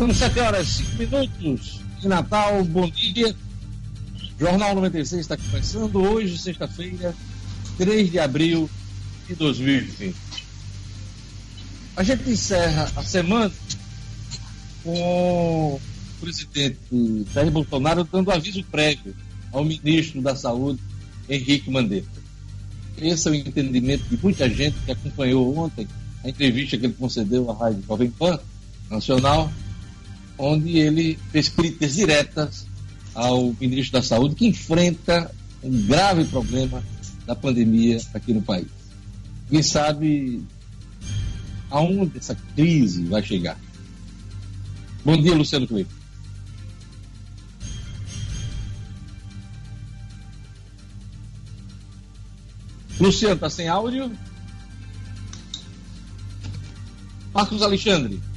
São 7 horas e 5 minutos de Natal. Bom dia. Jornal 96 está começando hoje, sexta-feira, 3 de abril de 2020. A gente encerra a semana com o presidente Jair Bolsonaro dando aviso prévio ao ministro da Saúde, Henrique Mandetta. Esse é o entendimento de muita gente que acompanhou ontem a entrevista que ele concedeu à Rádio Jovem Pan Nacional onde ele fez críticas diretas ao ministro da Saúde, que enfrenta um grave problema da pandemia aqui no país. Quem sabe aonde essa crise vai chegar? Bom dia, Luciano Coelho. Luciano, está sem áudio? Marcos Alexandre.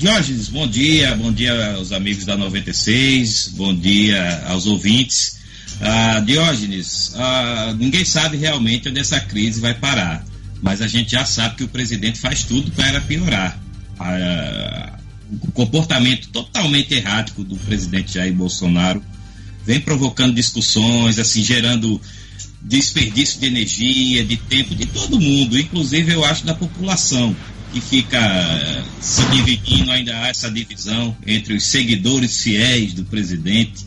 Diógenes, bom dia, bom dia aos amigos da 96, bom dia aos ouvintes. Ah, Diógenes, ah, ninguém sabe realmente onde essa crise vai parar, mas a gente já sabe que o presidente faz tudo para piorar. Ah, o comportamento totalmente errático do presidente Jair Bolsonaro vem provocando discussões, assim, gerando desperdício de energia, de tempo de todo mundo, inclusive eu acho da população que fica eh, se dividindo, ainda há essa divisão entre os seguidores fiéis do presidente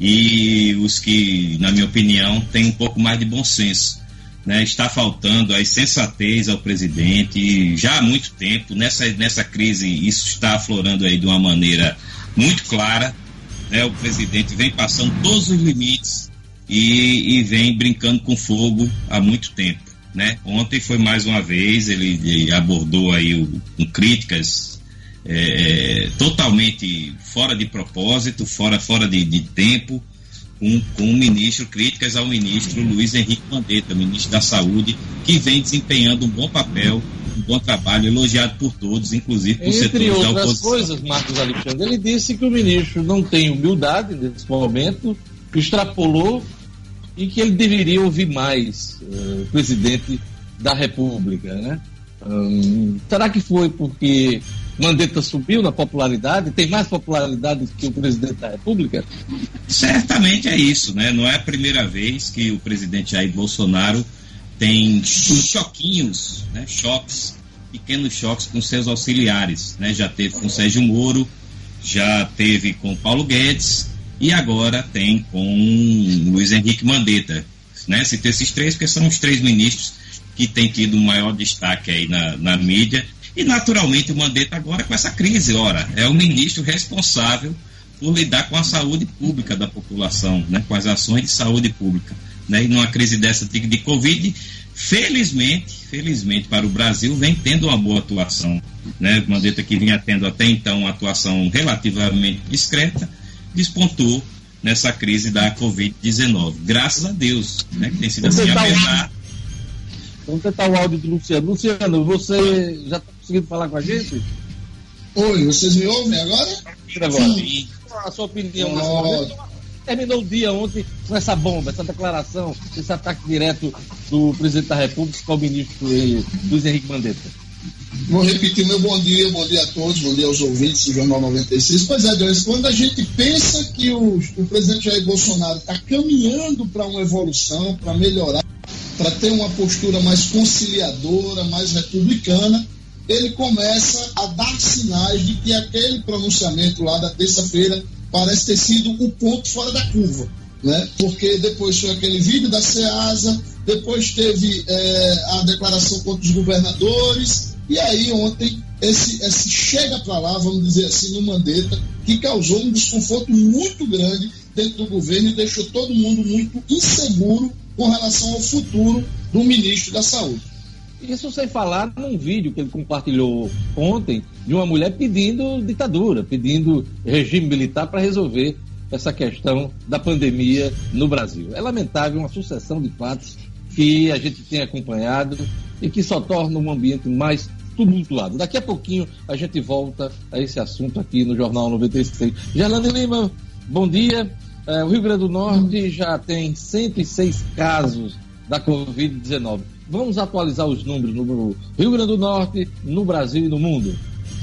e os que, na minha opinião, têm um pouco mais de bom senso. Né? Está faltando a sensatez ao presidente já há muito tempo. Nessa, nessa crise, isso está aflorando aí de uma maneira muito clara. Né? O presidente vem passando todos os limites e, e vem brincando com fogo há muito tempo. Né? Ontem foi mais uma vez, ele, ele abordou aí o, com críticas é, é, totalmente fora de propósito, fora, fora de, de tempo, com, com o ministro, críticas ao ministro Luiz Henrique Mandetta, ministro da Saúde, que vem desempenhando um bom papel, um bom trabalho, elogiado por todos, inclusive por Entre setores outras da oposição. coisas, Marcos Alexandre, ele disse que o ministro não tem humildade nesse momento, extrapolou e que ele deveria ouvir mais uh, o presidente da República, né? Será que foi porque Mandetta subiu na popularidade, tem mais popularidade que o presidente da República? Certamente é isso, né? Não é a primeira vez que o presidente Jair Bolsonaro tem choquinhos, né? choques, pequenos choques com seus auxiliares, né? Já teve com Sérgio Moro, já teve com Paulo Guedes e agora tem com Luiz Henrique Mandetta. Né? Citei esses três porque são os três ministros que têm tido um maior destaque aí na, na mídia. E naturalmente o Mandetta agora com essa crise, ora, é o ministro responsável por lidar com a saúde pública da população, né? com as ações de saúde pública. Né? E numa crise dessa de, de Covid, felizmente, felizmente para o Brasil, vem tendo uma boa atuação. Né? Mandetta que vinha tendo até então uma atuação relativamente discreta, despontou nessa crise da Covid-19. Graças a Deus, né, que tem sido assim, apesar... Vamos tentar o áudio do Luciano. Luciano, você já está conseguindo falar com a gente? Oi, vocês me ouvem agora? agora. Sim. A sua opinião oh. Terminou o dia ontem com essa bomba, essa declaração, esse ataque direto do presidente da República ao ministro Luiz Henrique Mandetta. Vou repetir meu bom dia, bom dia a todos, bom dia aos ouvintes do Jornal 96. Pois é, Deus, quando a gente pensa que o, o presidente Jair Bolsonaro está caminhando para uma evolução, para melhorar, para ter uma postura mais conciliadora, mais republicana, ele começa a dar sinais de que aquele pronunciamento lá da terça-feira parece ter sido o um ponto fora da curva. Né? Porque depois foi aquele vídeo da SEASA, depois teve é, a declaração contra os governadores, e aí ontem esse, esse chega para lá, vamos dizer assim, no Mandetta, que causou um desconforto muito grande dentro do governo e deixou todo mundo muito inseguro com relação ao futuro do ministro da Saúde. Isso sem falar num vídeo que ele compartilhou ontem de uma mulher pedindo ditadura, pedindo regime militar para resolver essa questão da pandemia no Brasil. É lamentável uma sucessão de fatos que a gente tem acompanhado e que só torna um ambiente mais tumultuado. Daqui a pouquinho a gente volta a esse assunto aqui no Jornal 96. Gerlane Lima, bom dia. É, o Rio Grande do Norte já tem 106 casos da Covid-19. Vamos atualizar os números no Rio Grande do Norte, no Brasil e no mundo.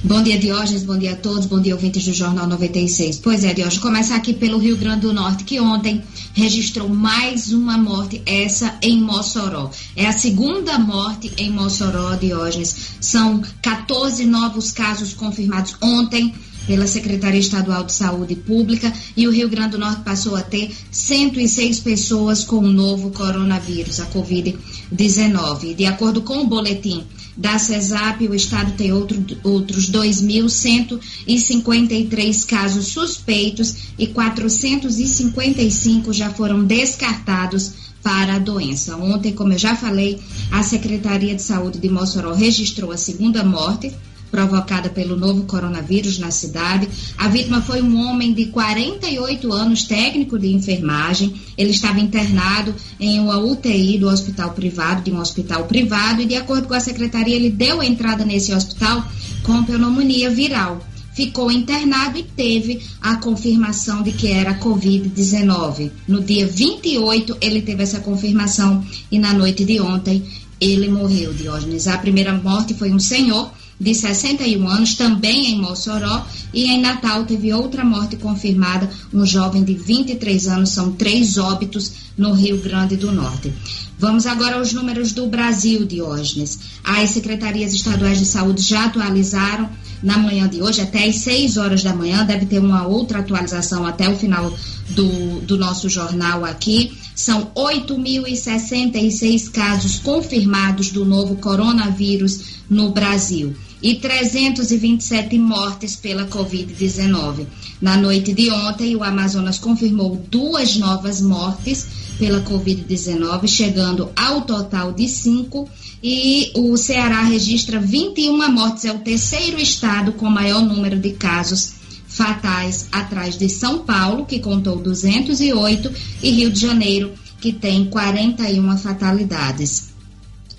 Bom dia, Diógenes. Bom dia a todos. Bom dia, ouvintes do Jornal 96. Pois é, Diógenes, começar aqui pelo Rio Grande do Norte, que ontem registrou mais uma morte, essa em Mossoró. É a segunda morte em Mossoró, Diógenes. São 14 novos casos confirmados ontem pela Secretaria Estadual de Saúde Pública e o Rio Grande do Norte passou a ter 106 pessoas com o novo coronavírus, a Covid-19. De acordo com o boletim da CESAP, o estado tem outro, outros 2.153 casos suspeitos e 455 já foram descartados para a doença. Ontem, como eu já falei, a Secretaria de Saúde de Mossoró registrou a segunda morte provocada pelo novo coronavírus na cidade. A vítima foi um homem de 48 anos, técnico de enfermagem. Ele estava internado em uma UTI do hospital privado, de um hospital privado, e de acordo com a secretaria, ele deu entrada nesse hospital com pneumonia viral ficou internado e teve a confirmação de que era Covid-19. No dia 28, ele teve essa confirmação e na noite de ontem ele morreu, Diógenes. A primeira morte foi um senhor de 61 anos, também em Mossoró, e em Natal teve outra morte confirmada, um jovem de 23 anos, são três óbitos no Rio Grande do Norte. Vamos agora aos números do Brasil, Diógenes. As secretarias estaduais de saúde já atualizaram na manhã de hoje, até às 6 horas da manhã, deve ter uma outra atualização até o final do, do nosso jornal aqui. São 8.066 casos confirmados do novo coronavírus no Brasil e 327 mortes pela Covid-19. Na noite de ontem, o Amazonas confirmou duas novas mortes pela Covid-19, chegando ao total de cinco. E o Ceará registra 21 mortes, é o terceiro estado com maior número de casos fatais, atrás de São Paulo, que contou 208, e Rio de Janeiro, que tem 41 fatalidades.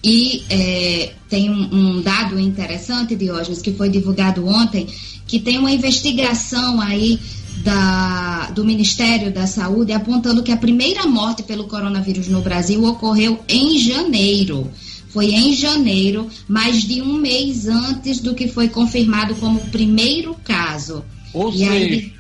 E é, tem um, um, dado interessante, Diógenes, que foi divulgado ontem, que tem uma investigação aí da, do Ministério da Saúde apontando que a primeira morte pelo coronavírus no Brasil ocorreu em janeiro. Foi em janeiro, mais de um mês antes do que foi confirmado como primeiro caso. Ou e seja, aí...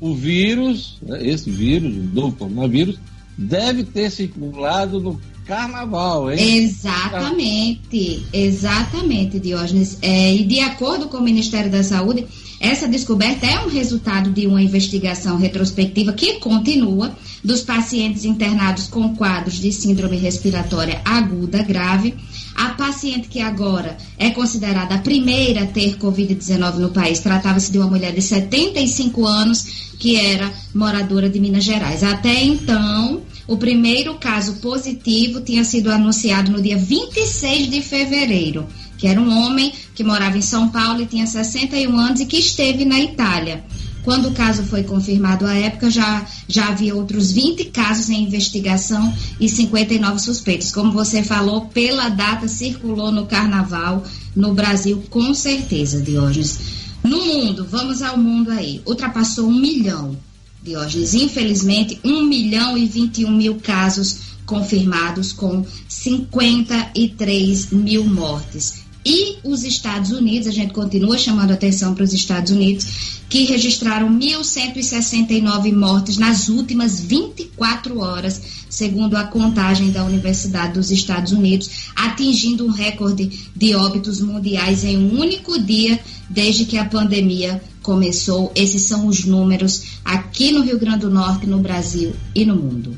o vírus, né, esse vírus, do coronavírus, deve ter circulado no carnaval, hein? Exatamente, exatamente, Diógenes. É, e de acordo com o Ministério da Saúde, essa descoberta é um resultado de uma investigação retrospectiva que continua dos pacientes internados com quadros de síndrome respiratória aguda grave. A paciente que agora é considerada a primeira a ter Covid-19 no país tratava-se de uma mulher de 75 anos que era moradora de Minas Gerais. Até então, o primeiro caso positivo tinha sido anunciado no dia 26 de fevereiro, que era um homem que morava em São Paulo e tinha 61 anos e que esteve na Itália. Quando o caso foi confirmado à época, já, já havia outros 20 casos em investigação e 59 suspeitos. Como você falou, pela data circulou no carnaval no Brasil, com certeza, Diógenes. No mundo, vamos ao mundo aí, ultrapassou um milhão Diógenes. Infelizmente, 1 milhão e 21 mil casos confirmados, com 53 mil mortes. E os Estados Unidos, a gente continua chamando atenção para os Estados Unidos, que registraram 1.169 mortes nas últimas 24 horas, segundo a contagem da Universidade dos Estados Unidos, atingindo um recorde de óbitos mundiais em um único dia desde que a pandemia começou. Esses são os números aqui no Rio Grande do Norte, no Brasil e no mundo.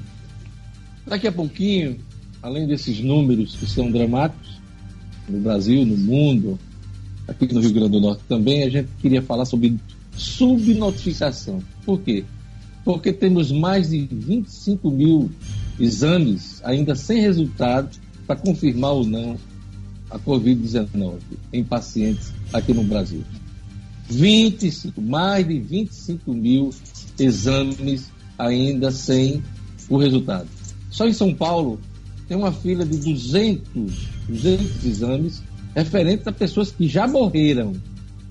Daqui a pouquinho, além desses números que são dramáticos no Brasil, no mundo, aqui no Rio Grande do Norte também, a gente queria falar sobre subnotificação. Por quê? Porque temos mais de 25 mil exames ainda sem resultado para confirmar ou não a Covid-19 em pacientes aqui no Brasil. 25, mais de 25 mil exames ainda sem o resultado. Só em São Paulo tem uma fila de 200, 200 exames referentes a pessoas que já morreram,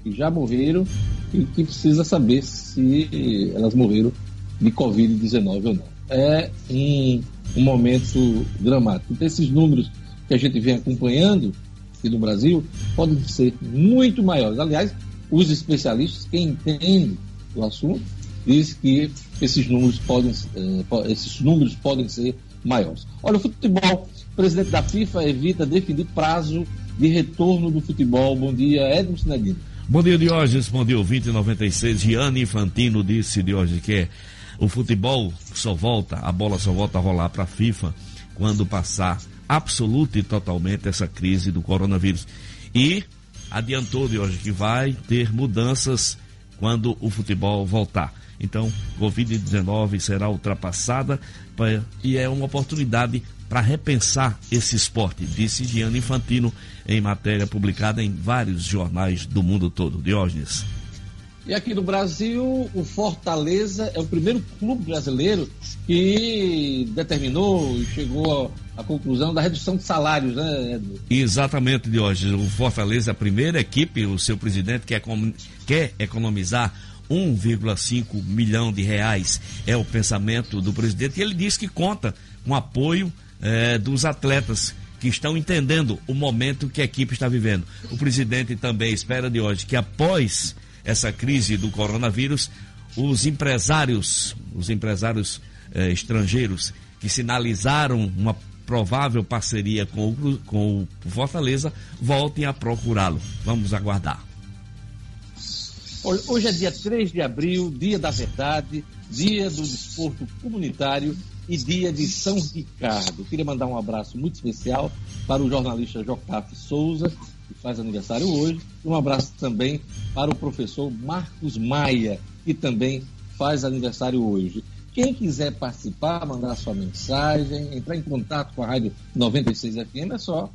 que já morreram e que precisa saber se elas morreram de Covid-19 ou não. É um, um momento dramático. Então, esses números que a gente vem acompanhando aqui no Brasil podem ser muito maiores. Aliás, os especialistas, quem entende o assunto, diz que esses números podem, eh, esses números podem ser maiores. Olha, o futebol, presidente da FIFA evita definir prazo de retorno do futebol. Bom dia, Edmo Sinedino. Bom dia, Diógenes. Bom dia, 2096. Gianni Infantino disse, Diógenes, que o futebol só volta, a bola só volta a rolar para a FIFA quando passar absoluta e totalmente essa crise do coronavírus. E adiantou, Diógenes, que vai ter mudanças quando o futebol voltar. Então, Covid-19 será ultrapassada e é uma oportunidade para repensar esse esporte, disse Gianni Infantino em matéria publicada em vários jornais do mundo todo. Diógenes. E aqui no Brasil, o Fortaleza é o primeiro clube brasileiro que determinou e chegou à conclusão da redução de salários, né, Edu? Exatamente, Diógenes. O Fortaleza é a primeira equipe, o seu presidente quer, quer economizar 1,5 milhão de reais. É o pensamento do presidente. E ele diz que conta com apoio é, dos atletas que estão entendendo o momento que a equipe está vivendo. O presidente também espera de hoje que após essa crise do coronavírus, os empresários, os empresários eh, estrangeiros que sinalizaram uma provável parceria com o, com o Fortaleza voltem a procurá-lo. Vamos aguardar. Hoje é dia 3 de abril, dia da verdade, dia do desporto comunitário e dia de São Ricardo. Queria mandar um abraço muito especial para o jornalista Jocafe Souza, que faz aniversário hoje, e um abraço também para o professor Marcos Maia, que também faz aniversário hoje. Quem quiser participar, mandar sua mensagem, entrar em contato com a Rádio 96 FM, é só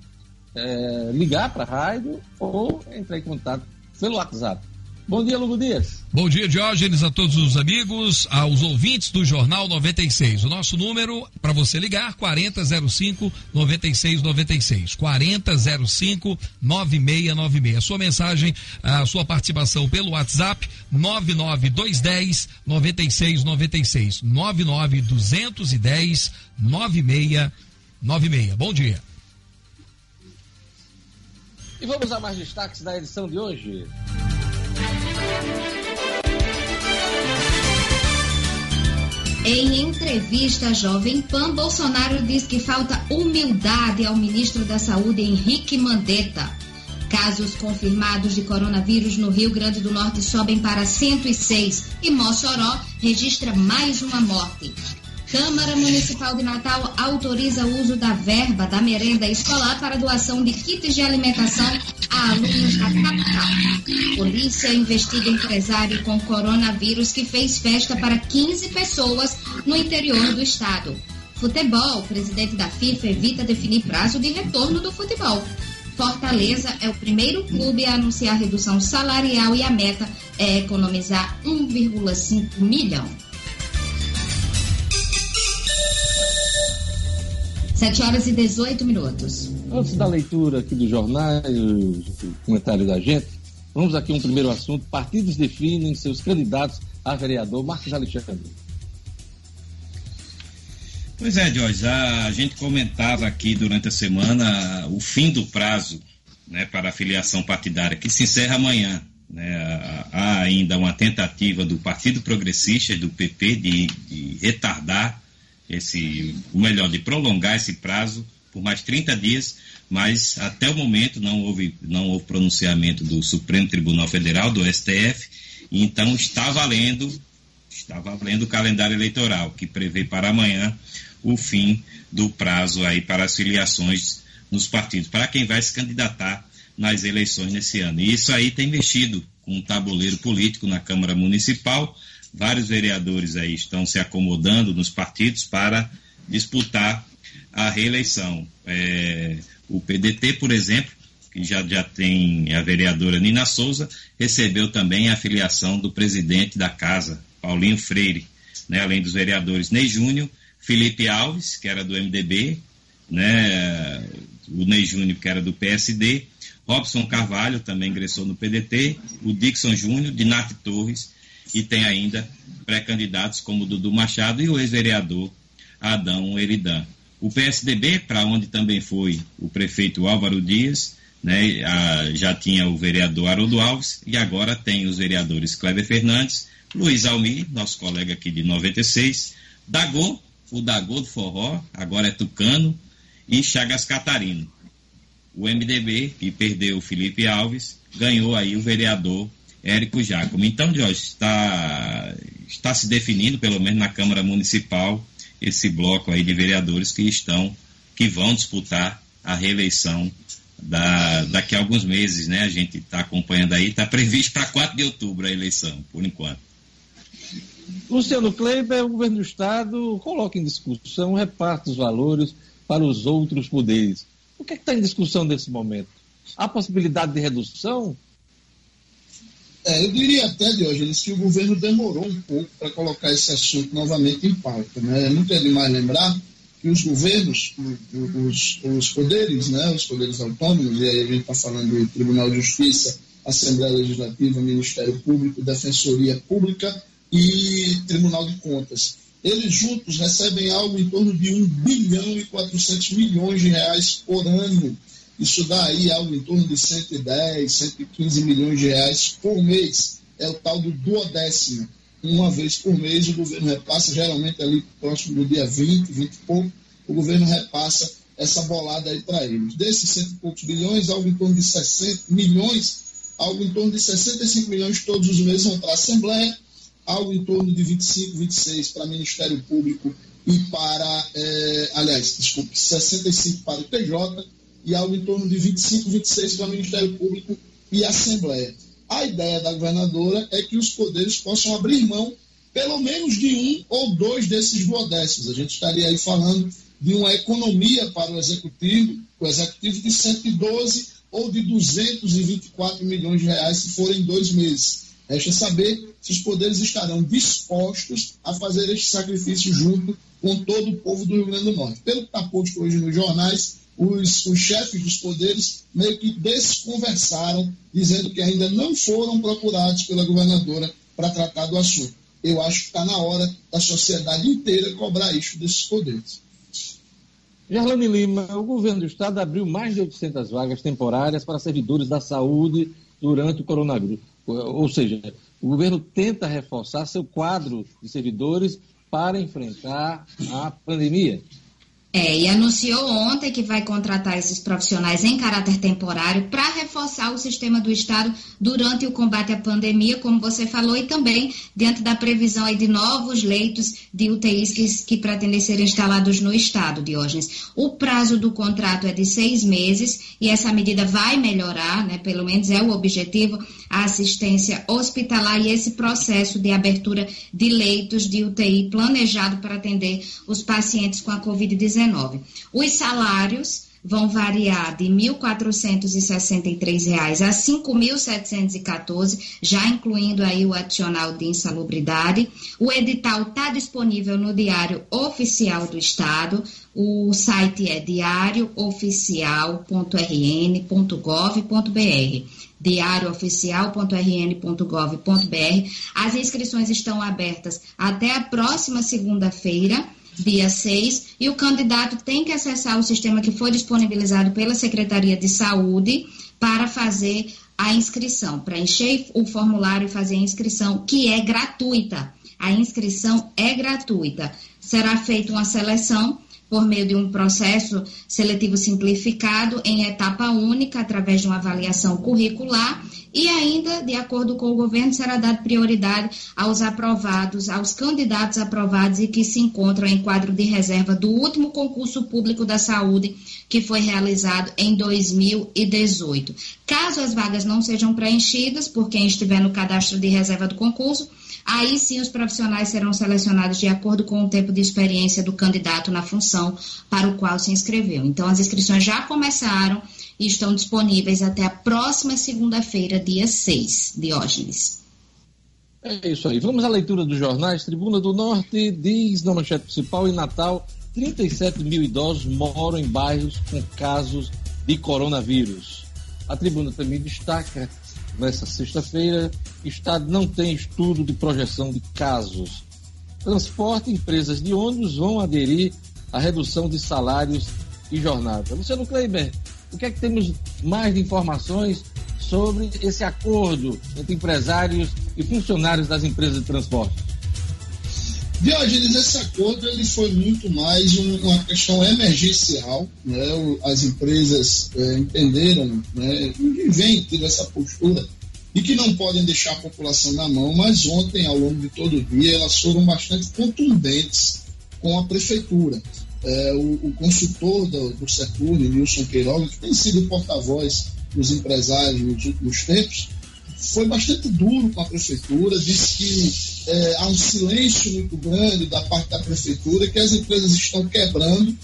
é, ligar para a rádio ou entrar em contato pelo WhatsApp Bom dia, Lugo Dias. Bom dia, Diógenes, a todos os amigos, aos ouvintes do Jornal 96. O nosso número para você ligar, 4005 9696. 4005 9696. Sua mensagem, a sua participação pelo WhatsApp, 99210 9696. 99210 9696. Bom dia. E vamos a mais destaques da edição de hoje. Em entrevista à Jovem Pan, Bolsonaro diz que falta humildade ao ministro da Saúde, Henrique Mandetta. Casos confirmados de coronavírus no Rio Grande do Norte sobem para 106 e Mossoró registra mais uma morte. Câmara Municipal de Natal autoriza o uso da verba da merenda escolar para doação de kits de alimentação a alunos da capital. Polícia investiga empresário com coronavírus que fez festa para 15 pessoas no interior do estado. Futebol, presidente da FIFA evita definir prazo de retorno do futebol. Fortaleza é o primeiro clube a anunciar redução salarial e a meta é economizar 1,5 milhão. 7 horas e 18 minutos. Antes da leitura aqui do jornal, do comentário da gente, vamos aqui um primeiro assunto. Partidos definem seus candidatos a vereador. Marcos Alexandre. Pois é, Jorge, a gente comentava aqui durante a semana o fim do prazo né, para a filiação partidária, que se encerra amanhã. Né, há ainda uma tentativa do Partido Progressista e do PP de, de retardar esse, o melhor, de prolongar esse prazo por mais 30 dias, mas até o momento não houve, não houve pronunciamento do Supremo Tribunal Federal, do STF, então está valendo, está valendo o calendário eleitoral, que prevê para amanhã o fim do prazo aí para as filiações nos partidos, para quem vai se candidatar nas eleições nesse ano. E isso aí tem mexido com um tabuleiro político na Câmara Municipal, vários vereadores aí estão se acomodando nos partidos para disputar a reeleição. É, o PDT, por exemplo, que já, já tem a vereadora Nina Souza, recebeu também a filiação do presidente da casa, Paulinho Freire, né, além dos vereadores Ney Júnior, Felipe Alves, que era do MDB, né, o Ney Júnior, que era do PSD, Robson Carvalho também ingressou no PDT, o Dixon Júnior, Dinati Torres e tem ainda pré-candidatos como Dudu Machado e o ex-vereador Adão Eridan. O PSDB, para onde também foi o prefeito Álvaro Dias, né? A, já tinha o vereador Haroldo Alves e agora tem os vereadores Kleber Fernandes, Luiz Almir, nosso colega aqui de 96, Dagô, o Dagô do Forró, agora é Tucano, e Chagas Catarino. O MDB, que perdeu o Felipe Alves, ganhou aí o vereador Érico Jacomo. Então, Jorge, está, está se definindo, pelo menos na Câmara Municipal, esse bloco aí de vereadores que estão, que vão disputar a reeleição da, daqui a alguns meses, né? A gente está acompanhando aí, está previsto para 4 de outubro a eleição, por enquanto. Luciano Kleiber, o governo do Estado coloca em discussão o reparto dos valores para os outros poderes. O que é está em discussão nesse momento? Há possibilidade de redução? É, eu diria até, Diógenes, que o governo demorou um pouco para colocar esse assunto novamente em pauta. Né? Não é demais lembrar que os governos, os, os poderes, né, os poderes autônomos, e aí a gente está falando do Tribunal de Justiça, Assembleia Legislativa, Ministério Público, Defensoria Pública e Tribunal de Contas. Eles juntos recebem algo em torno de 1 bilhão e 400 milhões de reais por ano. Isso dá aí algo em torno de 110, 115 milhões de reais por mês. É o tal do duodécimo. Uma vez por mês o governo repassa, geralmente ali próximo do dia 20, 20 e pouco, o governo repassa essa bolada aí para eles. Desses cento e poucos bilhões, algo em torno de 60 milhões, algo em torno de 65 milhões todos os meses vão para a Assembleia, algo em torno de 25, 26 para Ministério Público e para, é, aliás, desculpe, 65 para o TJ e algo em torno de 25, 26 para Ministério Público e Assembleia. A ideia da governadora é que os poderes possam abrir mão pelo menos de um ou dois desses duodécimos. A gente estaria aí falando de uma economia para o executivo, o executivo de 112 ou de 224 milhões de reais se forem dois meses. Resta saber se os poderes estarão dispostos a fazer este sacrifício junto com todo o povo do Rio Grande do Norte. Pelo que está posto hoje nos jornais, os, os, chefes dos poderes meio que desconversaram, dizendo que ainda não foram procurados pela governadora para tratar do assunto. Eu acho que está na hora da sociedade inteira cobrar isso desses poderes. Gerlane Lima, o governo do estado abriu mais de 800 vagas temporárias para servidores da saúde durante o coronavírus. Ou seja, o governo tenta reforçar seu quadro de servidores para enfrentar a pandemia. É, e anunciou ontem que vai contratar esses profissionais em caráter temporário para reforçar o sistema do Estado durante o combate à pandemia, como você falou, e também diante da previsão de novos leitos de UTIs que, que pretendem ser instalados no Estado, Diógenes. O prazo do contrato é de seis meses e essa medida vai melhorar, né, pelo menos é o objetivo, a assistência hospitalar e esse processo de abertura de leitos de UTI planejado para atender os pacientes com a Covid-19. Os salários vão variar de R$ 1.463 a R$ 5.714, já incluindo aí o adicional de insalubridade. O edital está disponível no Diário Oficial do Estado. O site é diariooficial.rn.gov.br diariooficial.rn.gov.br. As inscrições estão abertas até a próxima segunda-feira, dia 6, e o candidato tem que acessar o sistema que foi disponibilizado pela Secretaria de Saúde para fazer a inscrição, preencher o formulário e fazer a inscrição, que é gratuita. A inscrição é gratuita. Será feita uma seleção por meio de um processo seletivo simplificado em etapa única, através de uma avaliação curricular, e ainda, de acordo com o governo, será dada prioridade aos aprovados, aos candidatos aprovados e que se encontram em quadro de reserva do último concurso público da saúde, que foi realizado em 2018. Caso as vagas não sejam preenchidas por quem estiver no cadastro de reserva do concurso, Aí sim os profissionais serão selecionados de acordo com o tempo de experiência do candidato na função para o qual se inscreveu. Então as inscrições já começaram e estão disponíveis até a próxima segunda-feira, dia 6, Diógenes. É isso aí. Vamos à leitura dos jornais. Tribuna do Norte diz na manchete principal: em Natal, 37 mil idosos moram em bairros com casos de coronavírus. A tribuna também destaca nessa sexta-feira, Estado não tem estudo de projeção de casos. Transporte e empresas de ônibus vão aderir à redução de salários e jornada. Luciano Kleiber, o que é que temos mais de informações sobre esse acordo entre empresários e funcionários das empresas de transporte? Diogenes, esse acordo ele foi muito mais um, uma questão emergencial. Né? As empresas é, entenderam né, vem tendo essa postura e que não podem deixar a população na mão, mas ontem, ao longo de todo o dia, elas foram bastante contundentes com a prefeitura. É, o, o, consultor do, do Nilson Queiroga, que tem sido porta-voz dos empresários nos últimos tempos, foi bastante duro com a prefeitura, disse que é, há um silêncio muito grande da parte da prefeitura, que as empresas estão quebrando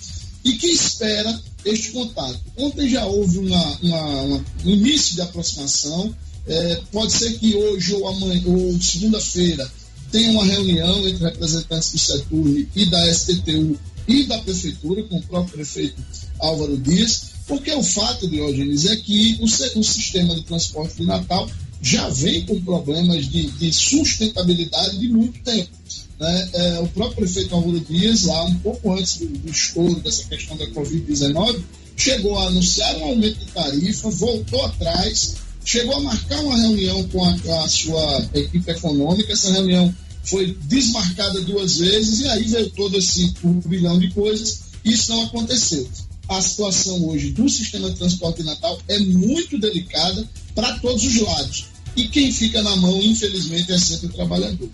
e que espera este contato. Ontem já houve uma, uma, uma, um início de aproximação, é, pode ser que hoje ou amanhã ou segunda-feira tenha uma reunião entre representantes do setor e da STTU e da prefeitura, com o próprio prefeito Álvaro Dias, porque o fato, Diogenes, é que o, o sistema de transporte de Natal já vem com problemas de, de sustentabilidade de muito tempo. Né? É, o próprio prefeito Álvaro Dias, lá um pouco antes do, do estouro dessa questão da Covid-19, chegou a anunciar um aumento de tarifa, voltou atrás, chegou a marcar uma reunião com a, a sua equipe econômica, essa reunião foi desmarcada duas vezes e aí veio todo esse turbilhão de coisas e isso não aconteceu. A situação hoje do sistema de transporte Natal é muito delicada para todos os lados. E quem fica na mão, infelizmente, é sempre o trabalhador.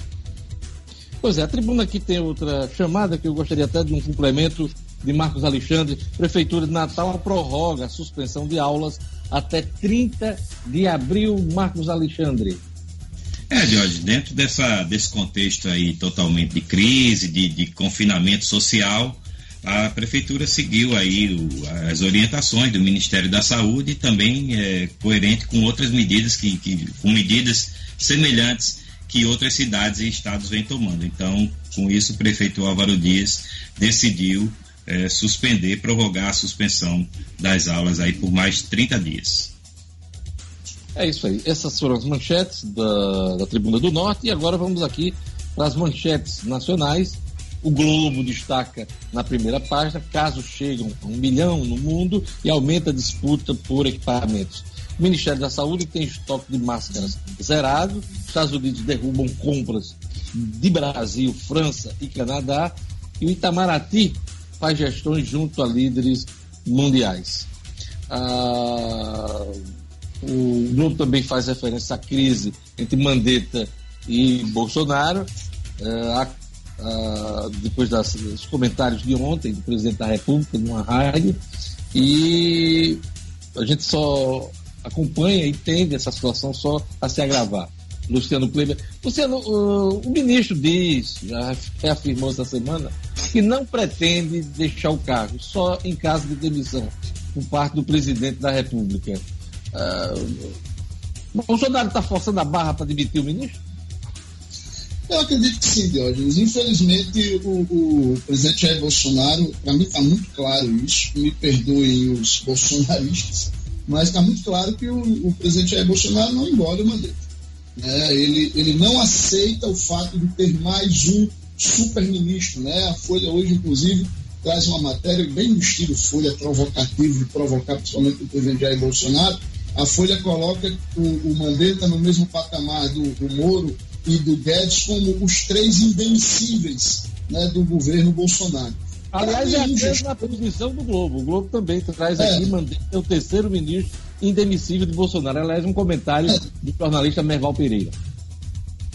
Pois é, a tribuna aqui tem outra chamada que eu gostaria até de um complemento de Marcos Alexandre. Prefeitura de Natal prorroga a suspensão de aulas até 30 de abril. Marcos Alexandre. É, Jorge, dentro dessa, desse contexto aí totalmente de crise, de, de confinamento social, a prefeitura seguiu aí o, as orientações do Ministério da Saúde e também é coerente com outras medidas que, que, com medidas semelhantes que outras cidades e estados vêm tomando. Então, com isso, o prefeito Álvaro Dias decidiu é, suspender, prorrogar a suspensão das aulas aí por mais 30 dias. É isso aí. Essas foram as manchetes da, da Tribuna do Norte e agora vamos aqui para as manchetes nacionais o Globo destaca na primeira página: casos chegam a um milhão no mundo e aumenta a disputa por equipamentos. O Ministério da Saúde tem estoque de máscaras zerado. Estados Unidos derrubam compras de Brasil, França e Canadá. E o Itamaraty faz gestões junto a líderes mundiais. Ah, o Globo também faz referência à crise entre Mandetta e Bolsonaro. Ah, uh, depois das, dos comentários de ontem do presidente da República numa rádio e a gente só acompanha e entende essa situação só a se agravar. Luciano Kleber. Luciano, uh, o ministro diz, já reafirmou essa semana, que não pretende deixar o cargo, só em caso de demissão por parte do presidente da República. Uh, Bolsonaro está forçando a barra para demitir o ministro? Eu acredito que sim, Diógenes. Infelizmente, o, o presidente Jair Bolsonaro, para mim está muito claro isso, me perdoem os bolsonaristas, mas está muito claro que o, o, presidente Jair Bolsonaro não engole o mandato. É, ele, ele não aceita o fato de ter mais um super-ministro. Né? A Folha hoje, inclusive, traz uma matéria bem no estilo Folha provocativo, de provocar principalmente o presidente Jair Bolsonaro. A Folha coloca o, o Mandetta no mesmo patamar do, do Moro e do Guedes como os três indemissíveis né, do governo Bolsonaro. Aliás, é a mesma posição do Globo. O Globo também traz é. aqui, mandei o terceiro ministro indemissível de Bolsonaro. Aliás, um comentário é. do jornalista Merval Pereira.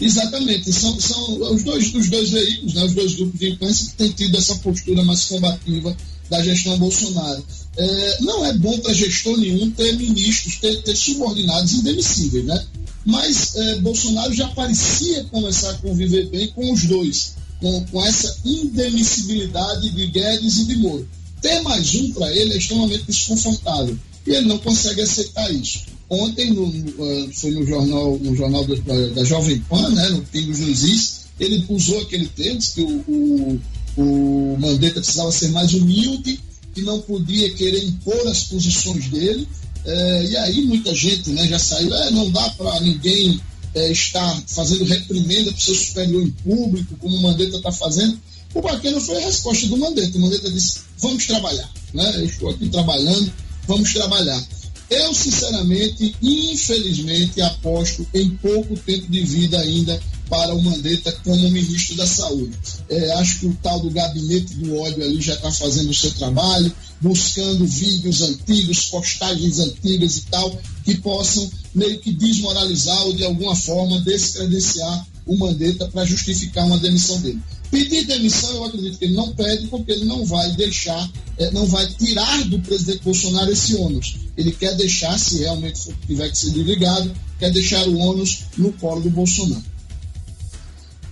Exatamente, são, são os, dois, os dois veículos, né, os dois grupos de imprensa que têm tido essa postura mais combativa da gestão Bolsonaro. É, não é bom para gestor nenhum ter ministros, ter, ter subordinados indemissíveis, né? Mas é, Bolsonaro já parecia começar a conviver bem com os dois, com, com essa indemissibilidade de Guedes e de Moro. Ter mais um para ele é extremamente desconfortável e ele não consegue aceitar isso. Ontem, no, no, foi no jornal, no jornal da, da Jovem Pan, né, no Pingos nos ele usou aquele termo, que o, o, o Mandetta precisava ser mais humilde, que não podia querer impor as posições dele, é, e aí muita gente né, já saiu, é, não dá para ninguém é, estar fazendo reprimenda para o seu superior em público, como o Mandetta está fazendo. O bacana foi a resposta do Mandetta. O Mandetta disse, vamos trabalhar. Né? Eu estou aqui trabalhando vamos trabalhar. Eu, sinceramente, infelizmente, aposto em pouco tempo de vida ainda para o Mandetta como ministro da Saúde. É, acho que o tal do gabinete do ódio ali já está fazendo o seu trabalho, buscando vídeos antigos, postagens antigas e tal, que possam meio que desmoralizar ou de alguma forma descredenciar o Mandetta para justificar uma demissão dele. Pedir demissão, eu acredito que ele não pede, porque ele não vai deixar, é, não vai tirar do presidente Bolsonaro esse ônus. Ele quer deixar, se realmente tiver que ser desligado, quer deixar o ônus no colo do Bolsonaro.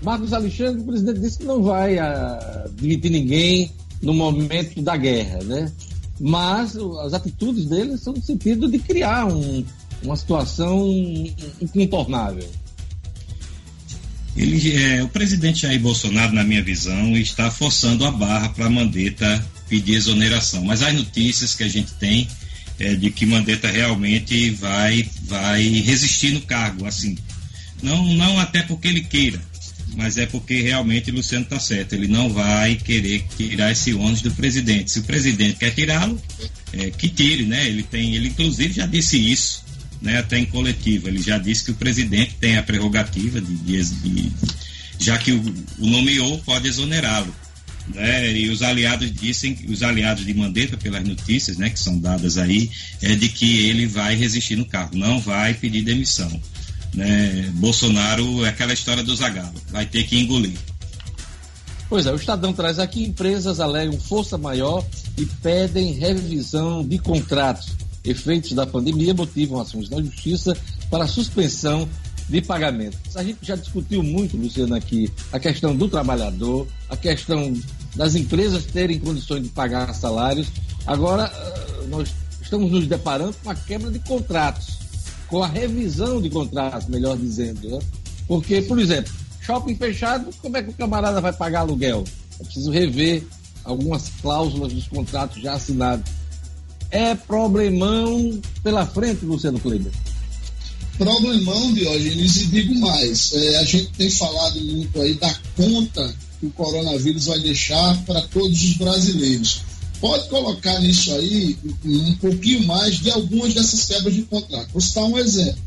Marcos Alexandre, o presidente disse que não vai uh, demitir ninguém no momento da guerra, né? Mas as atitudes dele são no sentido de criar um, uma situação incontornável. Ele, é, o presidente Jair Bolsonaro, na minha visão, está forçando a barra para Mandetta pedir exoneração. Mas as notícias que a gente tem é de que Mandetta realmente vai, vai resistir no cargo, assim. Não, não até porque ele queira, mas é porque realmente Luciano está certo. Ele não vai querer tirar esse ônus do presidente. Se o presidente quer tirá-lo, é, que tire, né? Ele tem, ele inclusive já disse isso, né? Até em coletivo. Ele já disse que o presidente tem a prerrogativa de, de, de já que o, o nomeou, pode exonerá-lo. Né, e os aliados dizem, os aliados de Mandetta, pelas notícias né, que são dadas aí, é de que ele vai resistir no cargo, não vai pedir demissão né, Bolsonaro é aquela história do Zagalo, vai ter que engolir. Pois é, o Estadão traz aqui empresas alegam força maior e pedem revisão de contratos. Efeitos da pandemia motivam ações na justiça para suspensão de pagamento. A gente já discutiu muito, Luciano, aqui a questão do trabalhador, a questão das empresas terem condições de pagar salários. Agora, ah, nós estamos nos deparando com a quebra de contratos com a revisão de contratos, melhor dizendo. Né? Porque, por exemplo, shopping fechado, como é que o camarada vai pagar aluguel? É preciso rever algumas cláusulas dos contratos já assinados. É problemão pela frente, Luciano Kleber? Problemão, Diógenes, e digo mais. É, a gente tem falado muito aí da conta que o coronavírus vai deixar para todos os brasileiros pode colocar nisso aí um pouquinho mais de algumas dessas quebras de contrato. Vou citar um exemplo.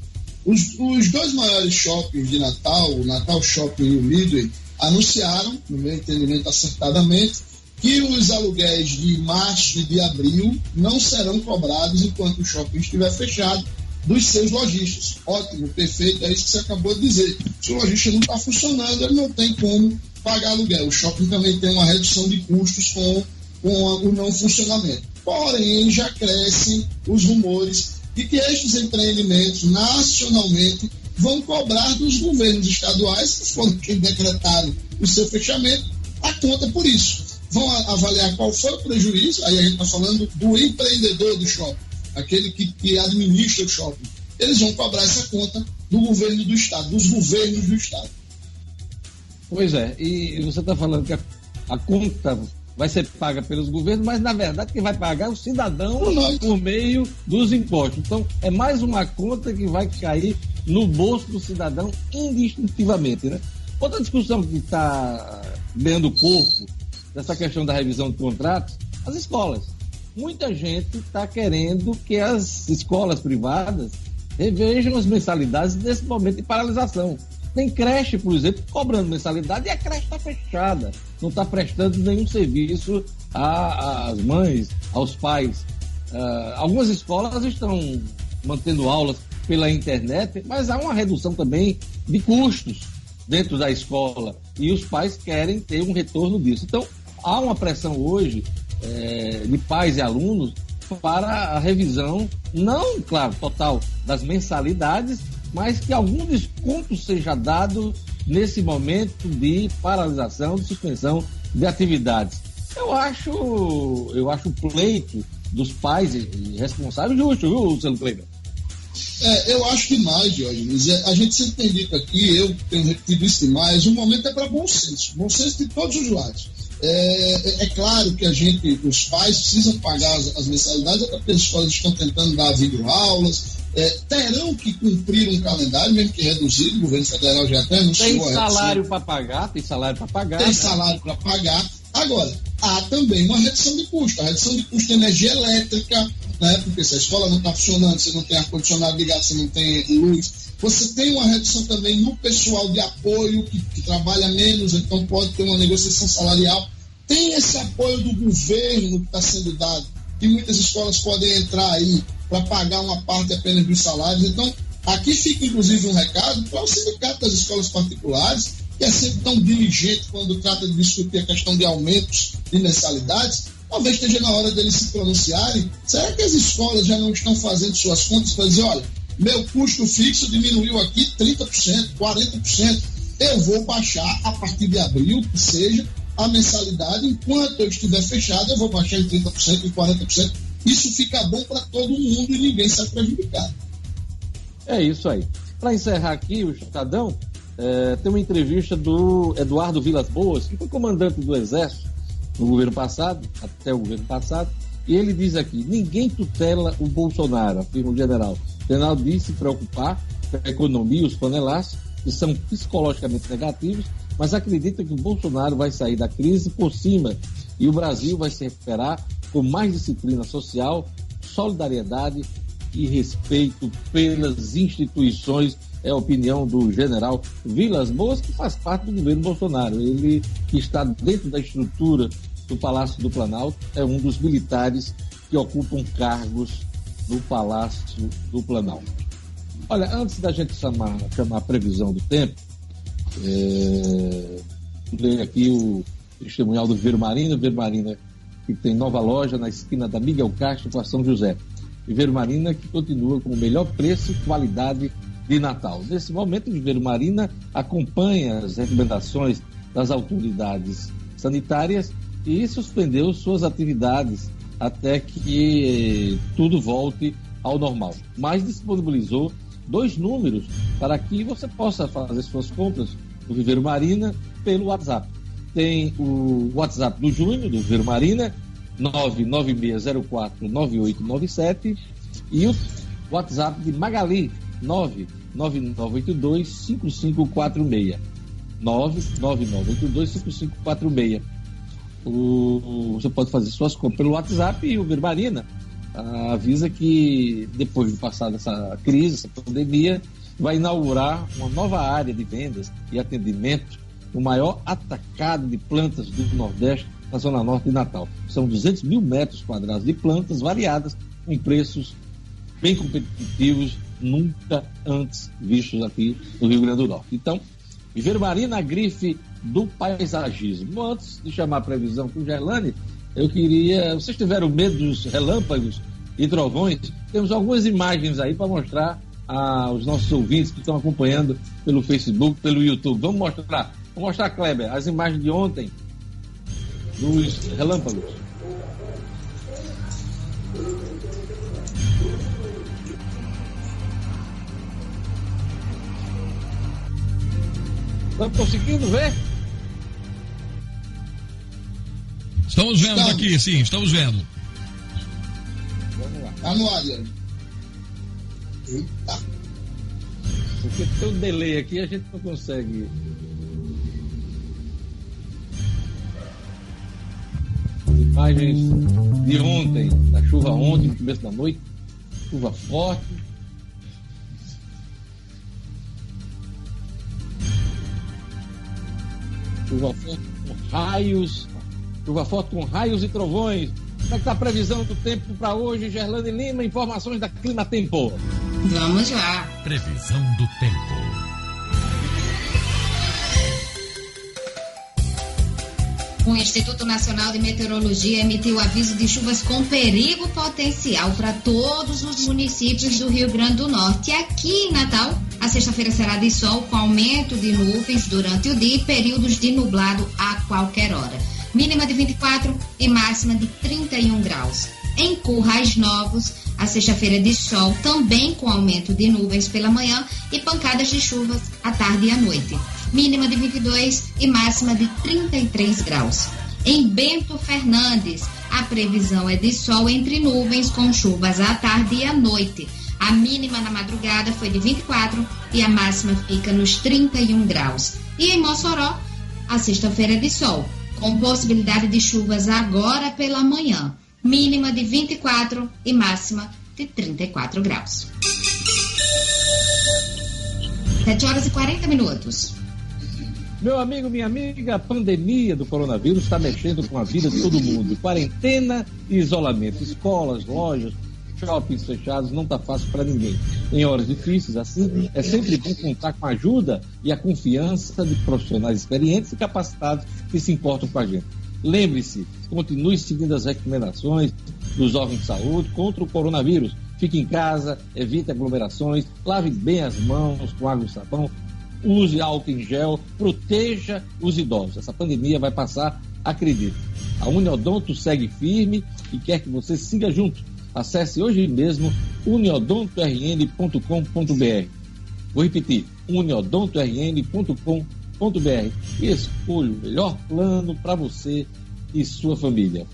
Os, os dois maiores shoppings de Natal, o Natal Shopping e o Midway, anunciaram, no meu entendimento acertadamente, que os aluguéis de março e de abril não serão cobrados enquanto o shopping estiver fechado dos seus lojistas. Ótimo, perfeito, é isso que você acabou de dizer. Se o lojista não está funcionando, ele não tem como pagar aluguel. O shopping também tem uma redução de custos com com o não funcionamento. Porém, já crescem os rumores de que estes empreendimentos nacionalmente vão cobrar dos governos estaduais, que foram quem decretaram o seu fechamento, a conta por isso. Vão avaliar qual foi o prejuízo, aí a gente está falando do empreendedor do shopping, aquele que, que administra o shopping. Eles vão cobrar essa conta do governo do estado, dos governos do estado. Pois é, e você está falando que a, a conta vai ser paga pelos governos, mas na verdade quem vai pagar é o cidadão por meio dos impostos. Então é mais uma conta que vai cair no bolso do cidadão indistintivamente. Né? Outra discussão que está dando corpo dessa questão da revisão de contratos, as escolas. Muita gente está querendo que as escolas privadas revejam as mensalidades nesse momento de paralisação. Tem creche, por exemplo, cobrando mensalidade e a creche está fechada. Não está prestando nenhum serviço às mães, aos pais. Uh, algumas escolas estão mantendo aulas pela internet, mas há uma redução também de custos dentro da escola e os pais querem ter um retorno disso. Então, há uma pressão hoje é, de pais e alunos para a revisão, não, claro, total das mensalidades, mas que algum desconto seja dado nesse momento de paralisação, de suspensão de atividades. Eu acho, eu acho o pleito dos pais responsáveis justo, viu, Luciano Kleber? É, eu acho que mais, Diógenes. É, a gente sempre tem dito aqui, eu tenho repetido isso demais, o momento é para bom senso. Bom senso de todos os lados. É, é, é, claro que a gente, os pais precisam pagar as, as mensalidades, até porque as escolas estão tentando dar videoaulas, é, terão que cumprir um calendário, mesmo que reduzido, o governo federal já até anunciou. Tem salário para pagar, tem salário para pagar. Tem né? salário para pagar. Agora, há também uma redução de custo. A redução de custo de energia elétrica, né? porque se a escola não está funcionando, você não tem ar-condicionado ligado, você não tem luz. Você tem uma redução também no pessoal de apoio, que, que trabalha menos, então pode ter uma negociação salarial. Tem esse apoio do governo que está sendo dado, que muitas escolas podem entrar aí para pagar uma parte apenas dos salários. Então, aqui fica inclusive um recado para o sindicato das escolas particulares, que é sempre tão diligente quando trata de discutir a questão de aumentos de mensalidades, talvez esteja na hora deles se pronunciarem. Será que as escolas já não estão fazendo suas contas para dizer, olha, meu custo fixo diminuiu aqui 30%, 40%, eu vou baixar a partir de abril, que seja, a mensalidade, enquanto eu estiver fechado, eu vou baixar em 30%, em 40%. Isso fica bom para todo mundo e ninguém sai prejudicado. É isso aí. Para encerrar aqui, o Estadão é, tem uma entrevista do Eduardo Vilas Boas, que foi comandante do Exército no governo passado, até o governo passado, e ele diz aqui: ninguém tutela o Bolsonaro, afirma o general. O general disse se preocupar com a economia os panelaços, que são psicologicamente negativos, mas acredita que o Bolsonaro vai sair da crise por cima e o Brasil vai se recuperar com mais disciplina social, solidariedade e respeito pelas instituições é a opinião do general Vilas Boas, que faz parte do governo Bolsonaro. Ele que está dentro da estrutura do Palácio do Planalto, é um dos militares que ocupam cargos no Palácio do Planalto. Olha, antes da gente chamar, chamar a previsão do tempo, é, aqui o testemunhal do Viveiro Marina, Viveiro Marina que tem nova loja na esquina da Miguel Castro com a São José. Viveiro Marina que continua com o melhor preço e qualidade de Natal. Nesse momento, o Viveiro Marina acompanha as recomendações das autoridades sanitárias e suspendeu suas atividades até que tudo volte ao normal. Mas disponibilizou dois números para que você possa fazer suas compras no Viveiro Marina pelo WhatsApp. Tem o WhatsApp do Júnior, do Viveiro Marina, 996049897 e o WhatsApp de Magali, 99982-5546. 99982-5546. O, você pode fazer suas compras pelo WhatsApp e o Vermarina ah, avisa que depois de passar essa crise, essa pandemia, vai inaugurar uma nova área de vendas e atendimento, o maior atacado de plantas do Nordeste, na Zona Norte de Natal. São 200 mil metros quadrados de plantas variadas, com preços bem competitivos nunca antes vistos aqui no Rio Grande do Norte. Então, Viver Marina, grife do paisagismo. Antes de chamar a previsão com Gerlane, eu queria. Vocês tiveram medo dos relâmpagos e trovões? Temos algumas imagens aí para mostrar aos nossos ouvintes que estão acompanhando pelo Facebook, pelo YouTube. Vamos mostrar. Vamos mostrar, Kleber, as imagens de ontem dos relâmpagos. Estamos conseguindo ver? Estamos vendo estamos. aqui, sim, estamos vendo. Vamos lá. Tá no ar, Eita. Porque tem um delay aqui a gente não consegue. Imagens de ontem, da chuva ontem, no começo da noite, chuva forte, chuva forte com raios, chuva forte com raios e trovões. Como é que está a previsão do tempo para hoje, Gerlane Lima? Informações da Clima Tempo. Vamos lá. Previsão do tempo. O Instituto Nacional de Meteorologia emitiu aviso de chuvas com perigo potencial para todos os municípios do Rio Grande do Norte. Aqui em Natal, a sexta-feira será de sol com aumento de nuvens durante o dia e períodos de nublado a qualquer hora. Mínima de 24 e máxima de 31 graus. Em Currais Novos, a sexta-feira de sol também com aumento de nuvens pela manhã e pancadas de chuvas à tarde e à noite mínima de 22 e máxima de 33 graus. Em Bento Fernandes, a previsão é de sol entre nuvens com chuvas à tarde e à noite. A mínima na madrugada foi de 24 e a máxima fica nos 31 graus. E em Mossoró, a sexta-feira é de sol, com possibilidade de chuvas agora pela manhã. mínima de 24 e máxima de 34 graus. 7 horas e 40 minutos. Meu amigo, minha amiga, a pandemia do coronavírus está mexendo com a vida de todo mundo. Quarentena e isolamento. Escolas, lojas, shoppings fechados não está fácil para ninguém. Em horas difíceis, assim, é sempre bom contar com a ajuda e a confiança de profissionais experientes e capacitados que se importam com a gente. Lembre-se, continue seguindo as recomendações dos órgãos de saúde contra o coronavírus. Fique em casa, evite aglomerações, lave bem as mãos com água e sabão, use álcool em gel, proteja os idosos. Essa pandemia vai passar, acredite. A Uniodonto segue firme e quer que você siga junto. Acesse hoje mesmo uniodontorn.com.br. Vou repetir, uniodontorn.com.br e escolha o melhor plano para você e sua família.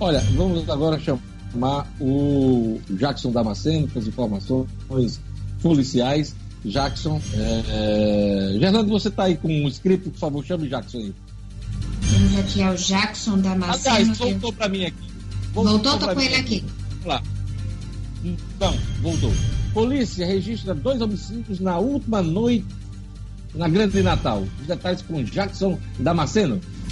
Olha, vamos agora chamar o Jackson Damasceno com as informações policiais Jackson. É... Gerlando, você está aí com um script, por favor, chame o Jackson aí. Temos aqui é o Jackson Damasceno. Aliás, voltou para mim aqui. Voltou, voltou tô com ele aqui. Vamos lá. Então, voltou. Polícia registra dois homicídios na última noite na Grande Natal. Os detalhes com Jackson Damasceno.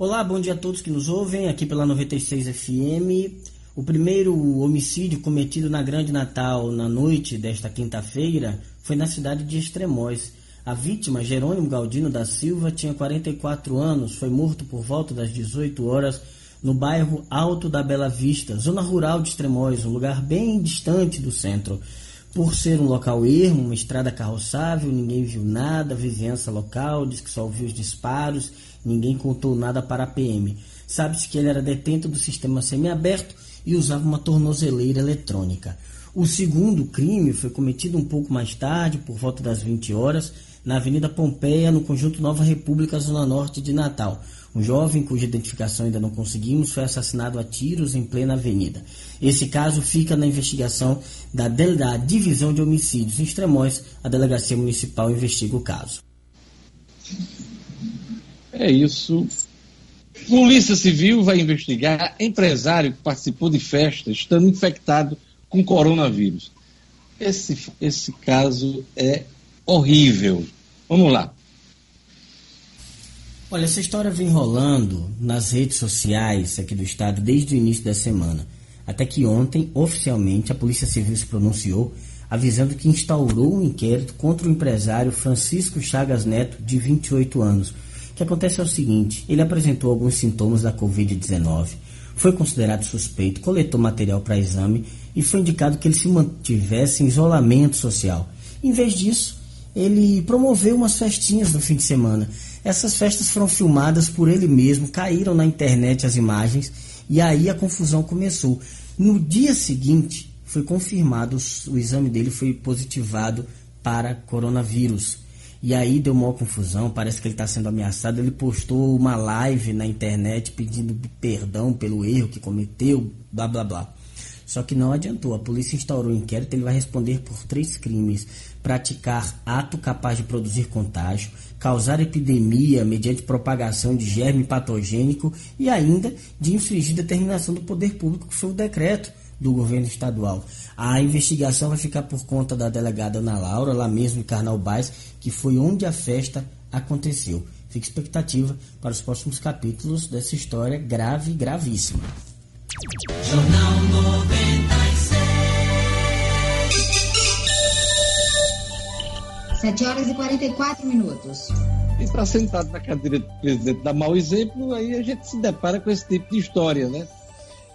Olá, bom dia a todos que nos ouvem aqui pela 96 FM. O primeiro homicídio cometido na Grande Natal na noite desta quinta-feira foi na cidade de Extremóis. A vítima, Jerônimo Galdino da Silva, tinha 44 anos, foi morto por volta das 18 horas no bairro Alto da Bela Vista, zona rural de Extremóis, um lugar bem distante do centro. Por ser um local ermo, uma estrada carroçável, ninguém viu nada, a vizinhança local diz que só ouviu os disparos Ninguém contou nada para a PM. Sabe-se que ele era detento do sistema semiaberto e usava uma tornozeleira eletrônica. O segundo crime foi cometido um pouco mais tarde, por volta das 20 horas, na Avenida Pompeia, no conjunto Nova República, Zona Norte de Natal. Um jovem, cuja identificação ainda não conseguimos, foi assassinado a tiros em plena avenida. Esse caso fica na investigação da, da Divisão de Homicídios em Extremóis. A Delegacia Municipal investiga o caso. É isso. Polícia Civil vai investigar empresário que participou de festa estando infectado com coronavírus. Esse, esse caso é horrível. Vamos lá. Olha, essa história vem rolando nas redes sociais aqui do estado desde o início da semana. Até que ontem, oficialmente, a Polícia Civil se pronunciou avisando que instaurou um inquérito contra o empresário Francisco Chagas Neto, de 28 anos que acontece é o seguinte: ele apresentou alguns sintomas da Covid-19, foi considerado suspeito, coletou material para exame e foi indicado que ele se mantivesse em isolamento social. Em vez disso, ele promoveu umas festinhas no fim de semana. Essas festas foram filmadas por ele mesmo, caíram na internet as imagens e aí a confusão começou. No dia seguinte, foi confirmado, o exame dele foi positivado para coronavírus. E aí deu uma confusão, parece que ele está sendo ameaçado. Ele postou uma live na internet pedindo perdão pelo erro que cometeu, blá blá blá. Só que não adiantou. A polícia instaurou um inquérito. Ele vai responder por três crimes: praticar ato capaz de produzir contágio, causar epidemia mediante propagação de germe patogênico e ainda de infringir determinação do poder público, que foi o decreto do governo estadual. A investigação vai ficar por conta da delegada Ana Laura, lá mesmo em Carnaubais, que foi onde a festa aconteceu. Fica expectativa para os próximos capítulos dessa história grave, gravíssima. Jornal 96. 7 horas e 44 minutos. E está sentado na cadeira do presidente dar mau exemplo, aí a gente se depara com esse tipo de história, né?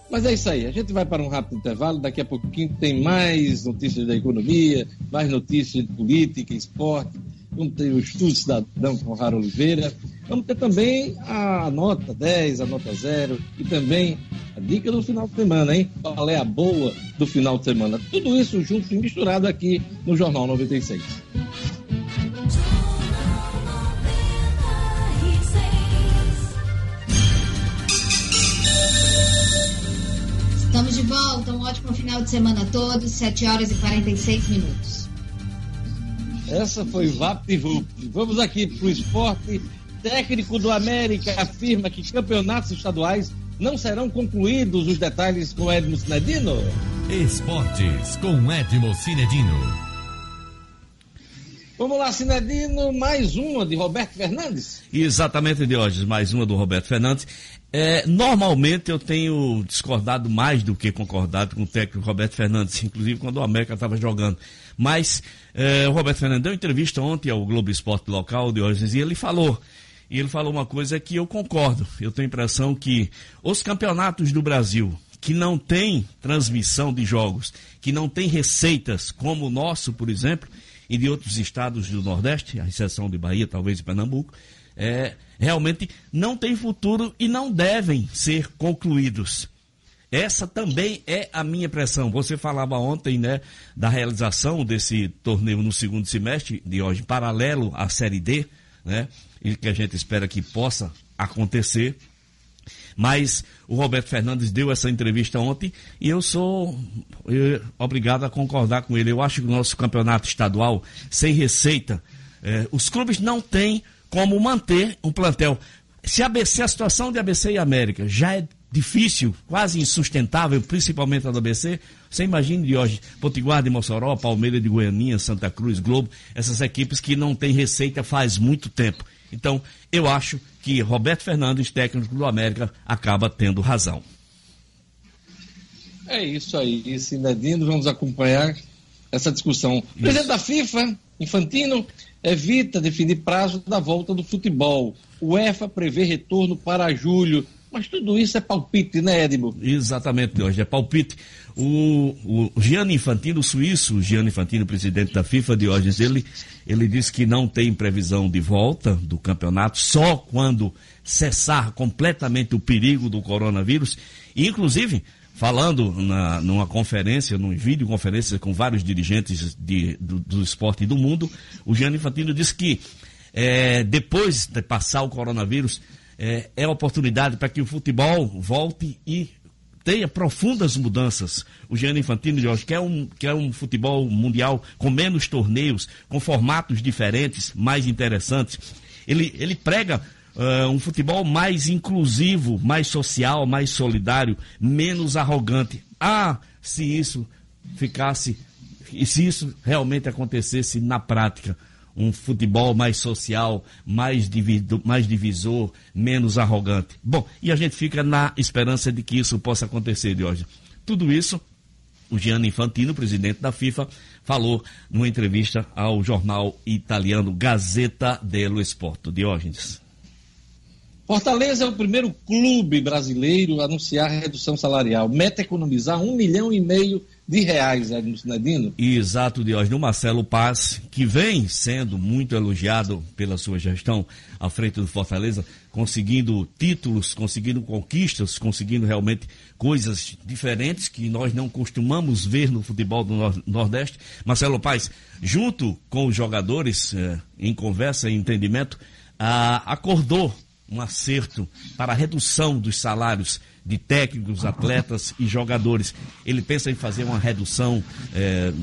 Mas é isso aí, a gente vai para um rápido intervalo, daqui a pouquinho tem mais notícias da economia, mais notícias de política, esporte, vamos ter o Estudo Cidadão com o Raro Oliveira, Vamos ter também a nota 10, a nota 0 e também a dica do final de semana, hein? Qual é a boa do final de semana? Tudo isso junto e misturado aqui no Jornal 96. De volta, um ótimo final de semana a todos, 7 horas e 46 minutos. Essa foi VaptVup. Vamos aqui para o esporte. Técnico do América afirma que campeonatos estaduais não serão concluídos. Os detalhes com Edmo Cinedino. Esportes com Edmo Cinedino. Vamos lá, Cinedino, mais uma de Roberto Fernandes. Exatamente, Diógenes, mais uma do Roberto Fernandes. É, normalmente eu tenho discordado mais do que concordado com o técnico Roberto Fernandes, inclusive quando o América estava jogando. Mas é, o Roberto Fernandes deu entrevista ontem ao Globo Esporte Local, Diógenes, e ele falou. E ele falou uma coisa que eu concordo. Eu tenho a impressão que os campeonatos do Brasil, que não tem transmissão de jogos, que não tem receitas como o nosso, por exemplo, e de outros estados do Nordeste, a exceção de Bahia, talvez de Pernambuco, é, realmente não tem futuro e não devem ser concluídos. Essa também é a minha impressão. Você falava ontem, né, da realização desse torneio no segundo semestre de hoje, paralelo à Série D, né, e que a gente espera que possa acontecer. Mas o Roberto Fernandes deu essa entrevista ontem e eu sou eu, obrigado a concordar com ele. Eu acho que o nosso campeonato estadual, sem receita, eh, os clubes não têm como manter um plantel. Se ABC, a situação de ABC e América já é difícil, quase insustentável, principalmente a do ABC, você imagina de hoje, Potiguar de Mossoró, Palmeiras de Goianinha, Santa Cruz, Globo, essas equipes que não têm receita faz muito tempo. Então, eu acho que Roberto Fernandes, técnico do América, acaba tendo razão. É isso aí, Sinedino. Vamos acompanhar essa discussão. O presidente da FIFA, Infantino, evita definir prazo da volta do futebol. O EFA prevê retorno para julho. Mas tudo isso é palpite, né, Edmo? Exatamente, hoje é palpite. O, o Gianni Infantino, o suíço, Gianni Infantino, presidente da FIFA, Diógenes, ele, ele disse que não tem previsão de volta do campeonato, só quando cessar completamente o perigo do coronavírus. Inclusive, falando na, numa conferência, numa videoconferência com vários dirigentes de, do, do esporte e do mundo, o Gianni Infantino disse que é, depois de passar o coronavírus, é, é oportunidade para que o futebol volte e tenha profundas mudanças. O Gianni Infantino, Jorge, quer um, quer um futebol mundial com menos torneios, com formatos diferentes, mais interessantes. Ele, ele prega uh, um futebol mais inclusivo, mais social, mais solidário, menos arrogante. Ah, se isso ficasse, e se isso realmente acontecesse na prática, um futebol mais social, mais, divido, mais divisor, menos arrogante. Bom, e a gente fica na esperança de que isso possa acontecer, Diógenes. Tudo isso, o Gianni Infantino, presidente da FIFA, falou numa entrevista ao jornal italiano Gazeta dello Sport. Diógenes. Fortaleza é o primeiro clube brasileiro a anunciar redução salarial. Meta economizar um milhão e meio de reais, Edmo Sinadino. Exato, Diógenes. O Marcelo Paz, que vem sendo muito elogiado pela sua gestão à frente do Fortaleza, conseguindo títulos, conseguindo conquistas, conseguindo realmente coisas diferentes que nós não costumamos ver no futebol do Nordeste. Marcelo Paz, junto com os jogadores, eh, em conversa e entendimento, ah, acordou um acerto para a redução dos salários de técnicos, atletas e jogadores. Ele pensa em fazer uma redução é,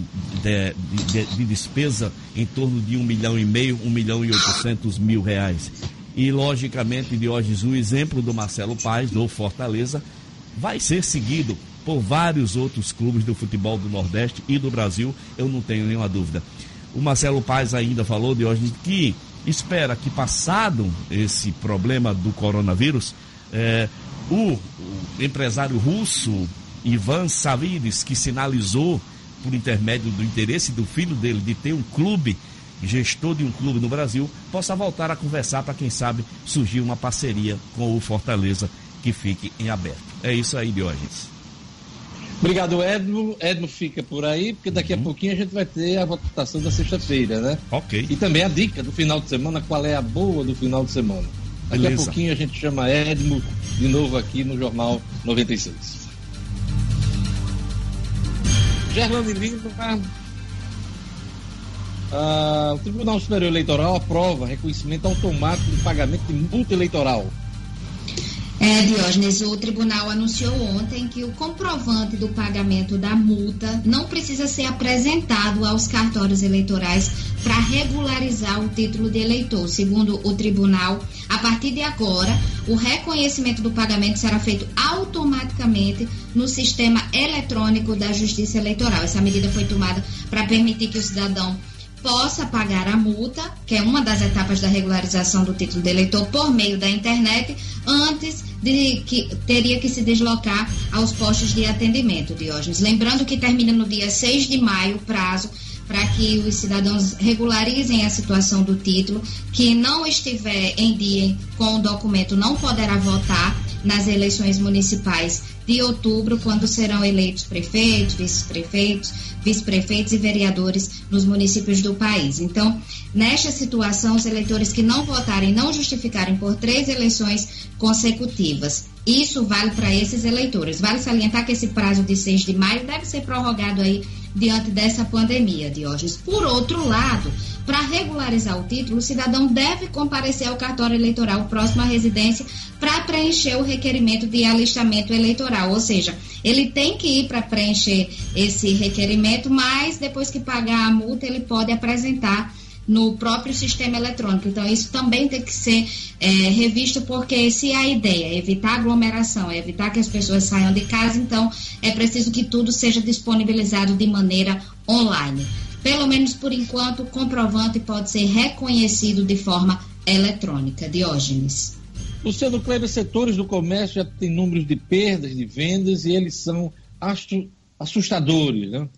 de, de, de, despesa em torno de um milhão e meio, um milhão e oitocentos mil reais. E, logicamente, hoje o exemplo do Marcelo Paes, do Fortaleza, vai ser seguido por vários outros clubes do futebol do Nordeste e do Brasil, eu não tenho nenhuma dúvida. O Marcelo Paes ainda falou hoje que espera que, passado esse problema do coronavírus, é, o, empresário russo Ivan Savides, que sinalizou, por intermédio do interesse do filho dele de ter um clube, gestor de um clube no Brasil, possa voltar a conversar para, quem sabe, surgir uma parceria com o Fortaleza que fique em aberto. É isso aí, Diógenes. Obrigado, Edmo. Edmo fica por aí, porque daqui uhum. a pouquinho a gente vai ter a votação da sexta-feira, né? Ok. E também a dica do final de semana, qual é a boa do final de semana. Daqui Beleza. a pouquinho a gente chama Edmo de novo aqui no Jornal 96. Gerlane Lima. Ah, o Tribunal Superior Eleitoral aprova reconhecimento automático do pagamento de multa eleitoral é, Diógenes, o tribunal anunciou ontem que o comprovante do pagamento da multa não precisa ser apresentado aos cartórios eleitorais para regularizar o título de eleitor. Segundo o tribunal, a partir de agora, o reconhecimento do pagamento será feito automaticamente no sistema eletrônico da Justiça Eleitoral. Essa medida foi tomada para permitir que o cidadão possa pagar a multa, que é uma das etapas da regularização do título de eleitor, por meio da internet, antes de que teria que se deslocar aos postos de atendimento, Diógenes. Lembrando que termina no dia 6 de maio o prazo para que os cidadãos regularizem a situação do título, que não estiver em dia com o documento não poderá votar nas eleições municipais de outubro, quando serão eleitos prefeitos, vice-prefeitos, vice-prefeitos e vereadores nos municípios do país. Então, nesta situação, os eleitores que não votarem, não justificarem por três eleições consecutivas. Isso vale para esses eleitores. Vale salientar que esse prazo de 6 de maio deve ser prorrogado aí diante dessa pandemia, Diógenes. Por outro lado, para regularizar o título, o cidadão deve comparecer ao cartório eleitoral próximo à residência para preencher o requerimento de alistamento eleitoral. Ou seja, ele tem que ir para preencher esse requerimento, mas depois que pagar a multa, ele pode apresentar no próprio sistema eletrônico. Então, isso também tem que ser é, revisto, porque se a ideia é evitar aglomeração, é evitar que as pessoas saiam de casa, então é preciso que tudo seja disponibilizado de maneira online. Pelo menos por enquanto, o comprovante pode ser reconhecido de forma eletrônica. Diógenes. Luciano Kleber, setores do comércio já têm números de perdas de vendas e eles são assustadores, né?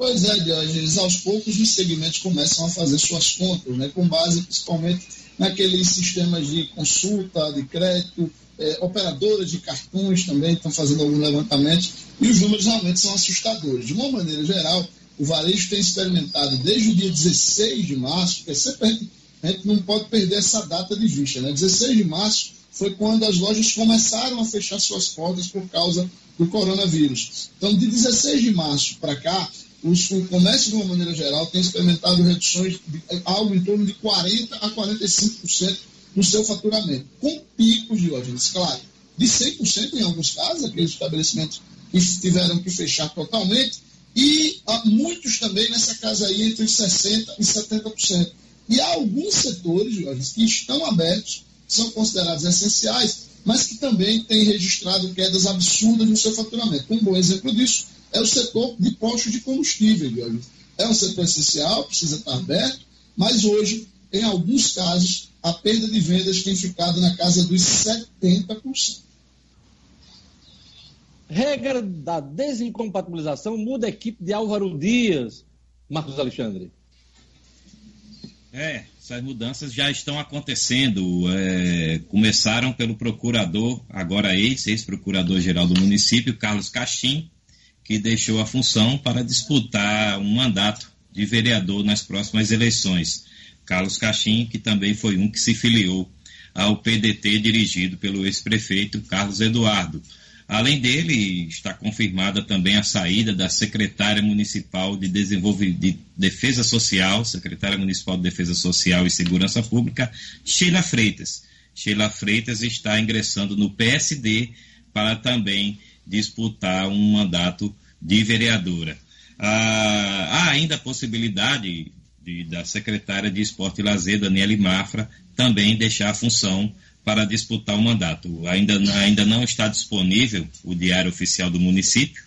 Pois é, Diógenes, aos poucos os segmentos começam a fazer suas contas, né, com base principalmente naqueles sistemas de consulta, de crédito, é, operadoras de cartões também estão fazendo alguns levantamentos, e os números realmente são assustadores. De uma maneira geral, o varejo tem experimentado desde o dia 16 de março, porque sempre a gente não pode perder essa data de vista, né? 16 de março foi quando as lojas começaram a fechar suas portas por causa do coronavírus. Então, de 16 de março para cá, o comércio, de uma maneira geral, tem experimentado reduções de algo em torno de 40% a 45% no seu faturamento, com picos de lojas, claro, de 100% em alguns casos, aqueles estabelecimentos que tiveram que fechar totalmente, e há muitos também nessa casa aí entre 60% e 70%. E há alguns setores, Jorge, que estão abertos, são considerados essenciais, mas que também têm registrado quedas absurdas no seu faturamento. Um bom exemplo disso é o setor de postos de combustível, Jorge. É um setor essencial, precisa estar aberto, mas hoje, em alguns casos, a perda de vendas tem ficado na casa dos 70%. Regra da desincompatibilização muda a equipe de Álvaro Dias, Marcos Alexandre. É, essas mudanças já estão acontecendo. É, começaram pelo procurador, agora ex, ex-procurador-geral do município, Carlos Cachim, que deixou a função para disputar um mandato de vereador nas próximas eleições. Carlos Cachim, que também foi um que se filiou ao PDT dirigido pelo ex-prefeito Carlos Eduardo. Além dele, está confirmada também a saída da secretária municipal de de Defesa Social, secretária municipal de Defesa Social e Segurança Pública, Sheila Freitas. Sheila Freitas está ingressando no PSD para também disputar um mandato de vereadora. Ah, há ainda a possibilidade de, da secretária de Esporte e Lazer, Daniele Mafra, também deixar a função para disputar o mandato. Ainda, ainda não está disponível o diário oficial do município,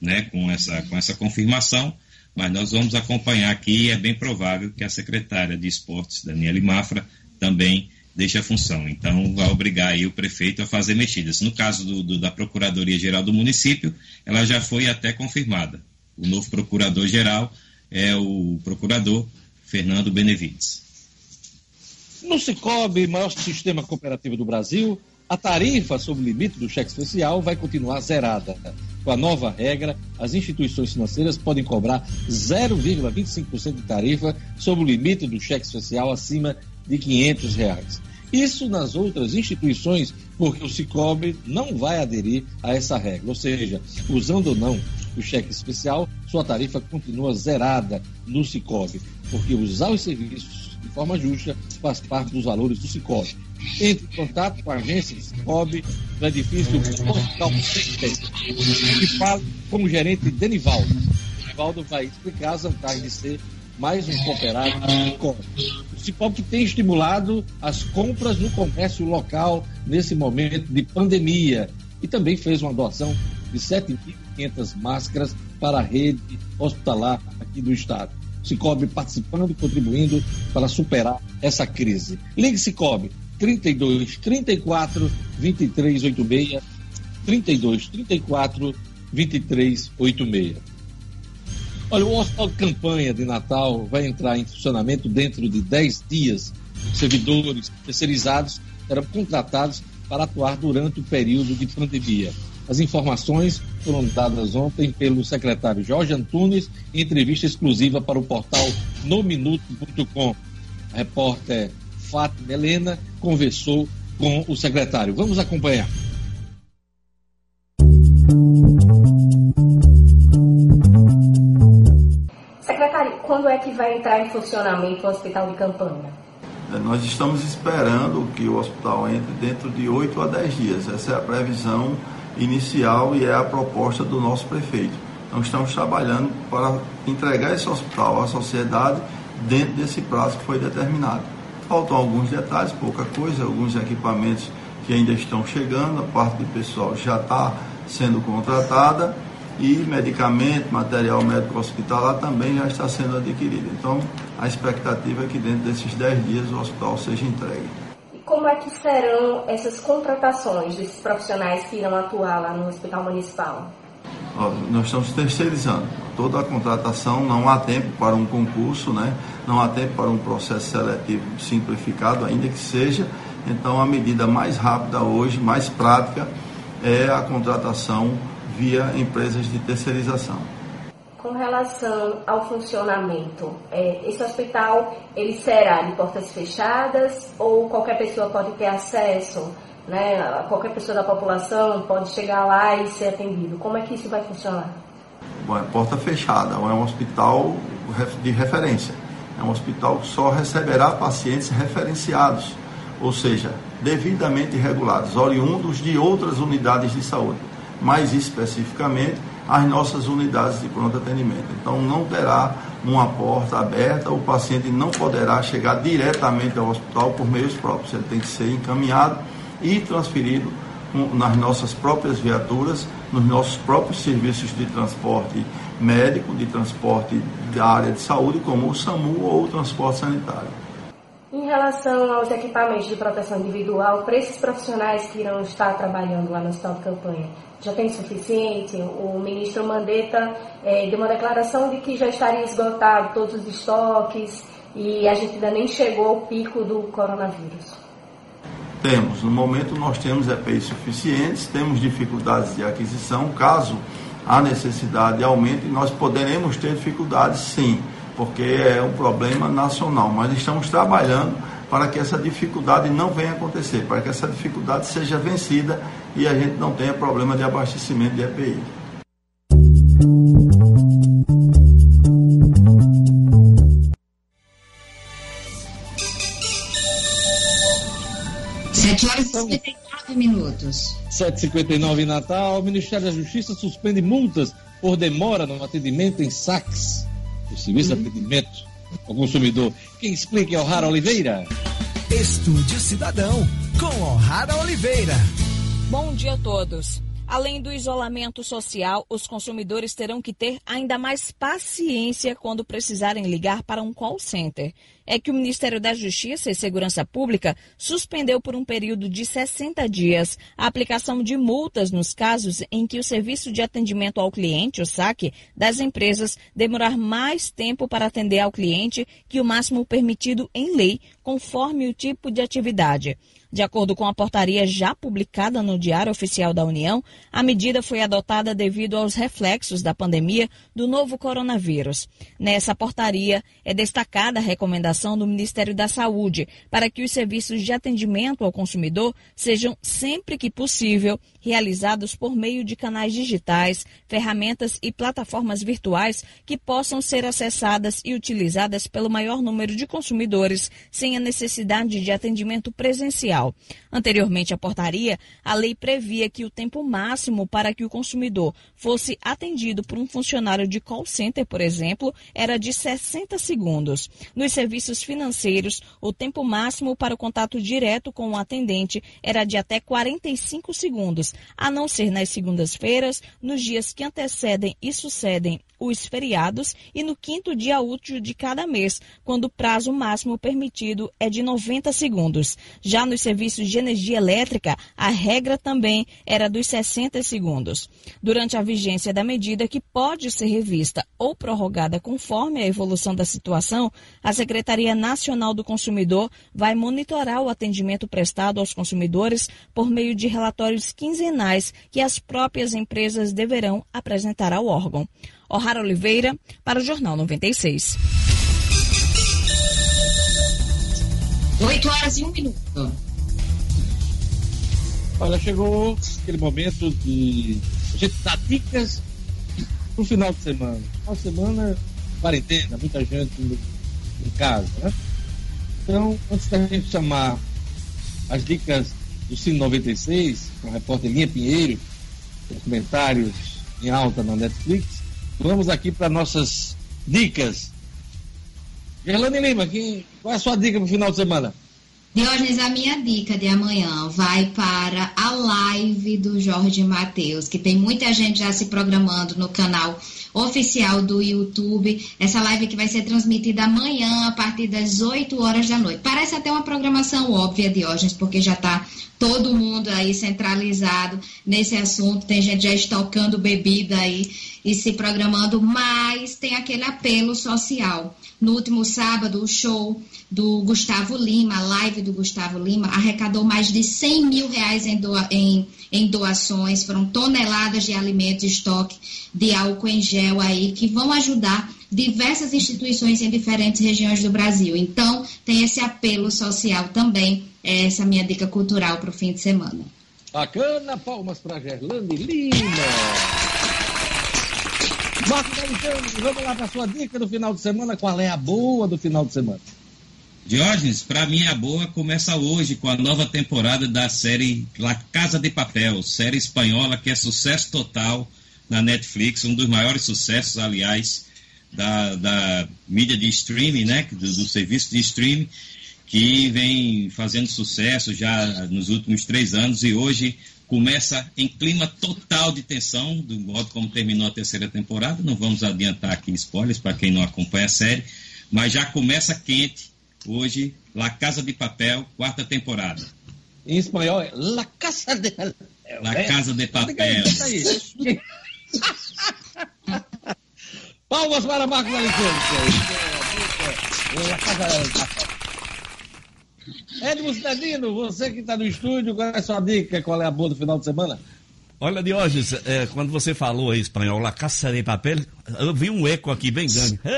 né, com, essa, com essa confirmação, mas nós vamos acompanhar aqui e é bem provável que a secretária de esportes, Daniele Mafra, também deixe a função. Então, vai obrigar aí o prefeito a fazer mexidas. No caso do, do, da Procuradoria-Geral do município, ela já foi até confirmada. O novo procurador-geral é o procurador Fernando Benevides. No Cicobi, maior sistema cooperativo do Brasil, a tarifa sobre o limite do cheque especial vai continuar zerada. Com a nova regra, as instituições financeiras podem cobrar 0,25% de tarifa sobre o limite do cheque especial acima de 500 reais. Isso nas outras instituições, porque o Cicobi não vai aderir a essa regra. Ou seja, usando ou não o cheque especial, sua tarifa continua zerada no Cicobi, porque usar os serviços de forma justa faz parte dos valores do Cicobi. Entre em contato com a agência Cicobi no edifício Portugal e fale com o gerente Denivaldo. Denivaldo vai explicar as vantagens de ser mais um cooperado do Cicobi. O Cicobi tem estimulado as compras no comércio local nesse momento de pandemia e também fez uma doação de 7.500 máscaras para a rede hospitalar aqui do estado. Cicobi participando e contribuindo para superar essa crise. Ligue Cicobi 32 34 23 86 32 34 23 86. Olha, o de campanha de Natal vai entrar em funcionamento dentro de 10 dias. Servidores terceirizados serão contratados para atuar durante o período de pandemia. As informações foram dadas ontem pelo secretário Jorge Antunes em entrevista exclusiva para o portal nominuto.com. A repórter Fátima Helena conversou com o secretário. Vamos acompanhar. Quando é que vai entrar em funcionamento o hospital de campanha? Nós estamos esperando que o hospital entre dentro de 8 a 10 dias. Essa é a previsão inicial e é a proposta do nosso prefeito. Então estamos trabalhando para entregar esse hospital à sociedade dentro desse prazo que foi determinado. Faltam alguns detalhes, pouca coisa, alguns equipamentos que ainda estão chegando, a parte do pessoal já está sendo contratada e medicamento, material médico hospitalar também já está sendo adquirido. Então, a expectativa é que dentro desses 10 dias o hospital seja entregue. E como é que serão essas contratações desses profissionais que irão atuar lá no Hospital Municipal? nós estamos terceirizando toda a contratação, não há tempo para um concurso, né? não há tempo para um processo seletivo simplificado, ainda que seja. Então, a medida mais rápida hoje, mais prática, é a contratação via empresas de terceirização. Com relação ao funcionamento, é, esse hospital ele será de portas fechadas ou qualquer pessoa pode ter acesso? né, qualquer pessoa da população pode chegar lá e ser atendido. Como é que isso vai funcionar? Bom, é porta fechada, é um hospital de referência. É um hospital que só receberá pacientes referenciados, ou seja, devidamente regulados, oriundos de outras unidades de saúde, mais especificamente as nossas unidades de pronto atendimento. Então não terá uma porta aberta, o paciente não poderá chegar diretamente ao hospital por meios próprios, ele tem que ser encaminhado e transferido nas nossas próprias viaturas, nos nossos próprios serviços de transporte médico, de transporte da área de saúde, como o SAMU ou o transporte sanitário. Em relação aos equipamentos de proteção individual, para esses profissionais que irão estar trabalhando lá no hospital de campanha, já tem suficiente? O ministro Mandetta é, deu uma declaração de que já estaria esgotado todos os estoques e a gente ainda nem chegou ao pico do coronavírus. Temos, no momento nós temos EPIs suficientes, temos dificuldades de aquisição, caso a necessidade aumente, nós poderemos ter dificuldades sim, porque é um problema nacional, mas estamos trabalhando para que essa dificuldade não venha acontecer, para que essa dificuldade seja vencida e a gente não tenha problema de abastecimento de EPI. horas e 59 minutos. 7h59 em Natal. O Ministério da Justiça suspende multas por demora no atendimento em saques. O serviço de atendimento ao consumidor. Quem explica é o Rara Oliveira. Estúdio Cidadão, com O'Hara Oliveira. Bom dia a todos. Além do isolamento social, os consumidores terão que ter ainda mais paciência quando precisarem ligar para um call center. É que o Ministério da Justiça e Segurança Pública suspendeu por um período de 60 dias a aplicação de multas nos casos em que o serviço de atendimento ao cliente, o SAC, das empresas demorar mais tempo para atender ao cliente que o máximo permitido em lei, conforme o tipo de atividade. De acordo com a portaria já publicada no Diário Oficial da União, a medida foi adotada devido aos reflexos da pandemia do novo coronavírus. Nessa portaria é destacada a recomendação do Ministério da Saúde para que os serviços de atendimento ao consumidor sejam sempre que possível realizados por meio de canais digitais, ferramentas e plataformas virtuais que possam ser acessadas e utilizadas pelo maior número de consumidores sem a necessidade de atendimento presencial. Anteriormente à portaria, a lei previa que o tempo máximo para que o consumidor fosse atendido por um funcionário de call center, por exemplo, era de 60 segundos. Nos serviços financeiros, o tempo máximo para o contato direto com o atendente era de até 45 segundos, a não ser nas segundas-feiras, nos dias que antecedem e sucedem os feriados e no quinto dia útil de cada mês, quando o prazo máximo permitido é de 90 segundos. Já nos serviços de energia elétrica, a regra também era dos 60 segundos. Durante a vigência da medida, que pode ser revista ou prorrogada conforme a evolução da situação, a Secretaria Nacional do Consumidor vai monitorar o atendimento prestado aos consumidores por meio de relatórios quinzenais que as próprias empresas deverão apresentar ao órgão. O'Hara Oliveira, para o Jornal 96. 8 horas e um minuto. Olha, chegou aquele momento de a gente dar dicas pro final de semana. Final de semana, quarentena, muita gente em casa, né? Então, antes da gente chamar as dicas do Cine 96, com a repórter Linha Pinheiro, documentários em alta na Netflix, vamos aqui para nossas dicas. Gerlane Lima, quem, qual é a sua dica para o final de semana? Diógenes, a minha dica de amanhã vai para a live do Jorge Matheus, que tem muita gente já se programando no canal oficial do YouTube. Essa live que vai ser transmitida amanhã a partir das 8 horas da noite. Parece até uma programação óbvia, Diógenes, porque já está todo mundo aí centralizado nesse assunto. Tem gente já estocando bebida aí e se programando, mas tem aquele apelo social. No último sábado, o show do Gustavo Lima, a live do Gustavo Lima, arrecadou mais de 100 mil reais em, doa, em, em doações, foram toneladas de alimentos, estoque de álcool em gel aí, que vão ajudar diversas instituições em diferentes regiões do Brasil. Então, tem esse apelo social também, é essa minha dica cultural para o fim de semana. Bacana, palmas para Gerlane Lima. Marco Galicano, vamos lá para sua dica do final de semana. Qual é a boa do final de semana? Diógenes, para mim a boa começa hoje com a nova temporada da série La Casa de Papel, série espanhola que é sucesso total na Netflix, um dos maiores sucessos, aliás, da, da mídia de streaming, né, do, do serviço de streaming, que vem fazendo sucesso já nos últimos três anos e hoje começa em clima total de tensão, do modo como terminou a terceira temporada. Não vamos adiantar aqui spoilers para quem não acompanha a série, mas já começa quente hoje, La Casa de Papel, quarta temporada. Em espanhol é La Casa de Papel. La Casa de Papel. Palmas para Marcos Alexandre. La Casa de Papel. Edmo Cidadino, você que está no estúdio, qual é a sua dica? Qual é a boa do final de semana? Olha, Diógenes, é, quando você falou em espanhol, La Casa de Papel, eu vi um eco aqui bem grande.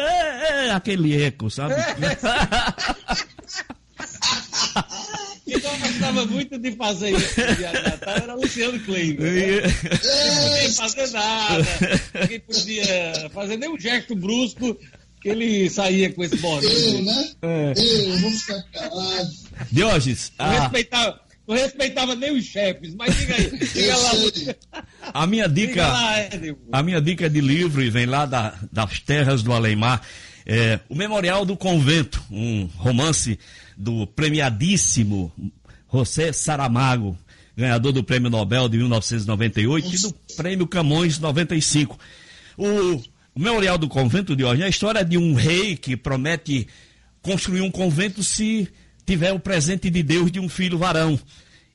É, é aquele eco, sabe? Quem gostava muito de fazer isso de Natal era Luciano Kleber. Né? Não podia fazer nada, ninguém podia fazer nem um gesto brusco que ele saía com esse bordão. Eu, né? É. Eu, vou ficar calado. Diógenes, não, ah. respeitava, não respeitava nem os chefes, mas diga aí, diga lá. A minha dica, lá, a minha dica é de livro e vem lá da, das terras do Aleimar. É, o Memorial do Convento, um romance do premiadíssimo José Saramago, ganhador do Prêmio Nobel de 1998 Nossa. e do Prêmio Camões 95. O o Memorial do Convento de hoje é a história de um rei que promete construir um convento se tiver o presente de Deus de um filho varão.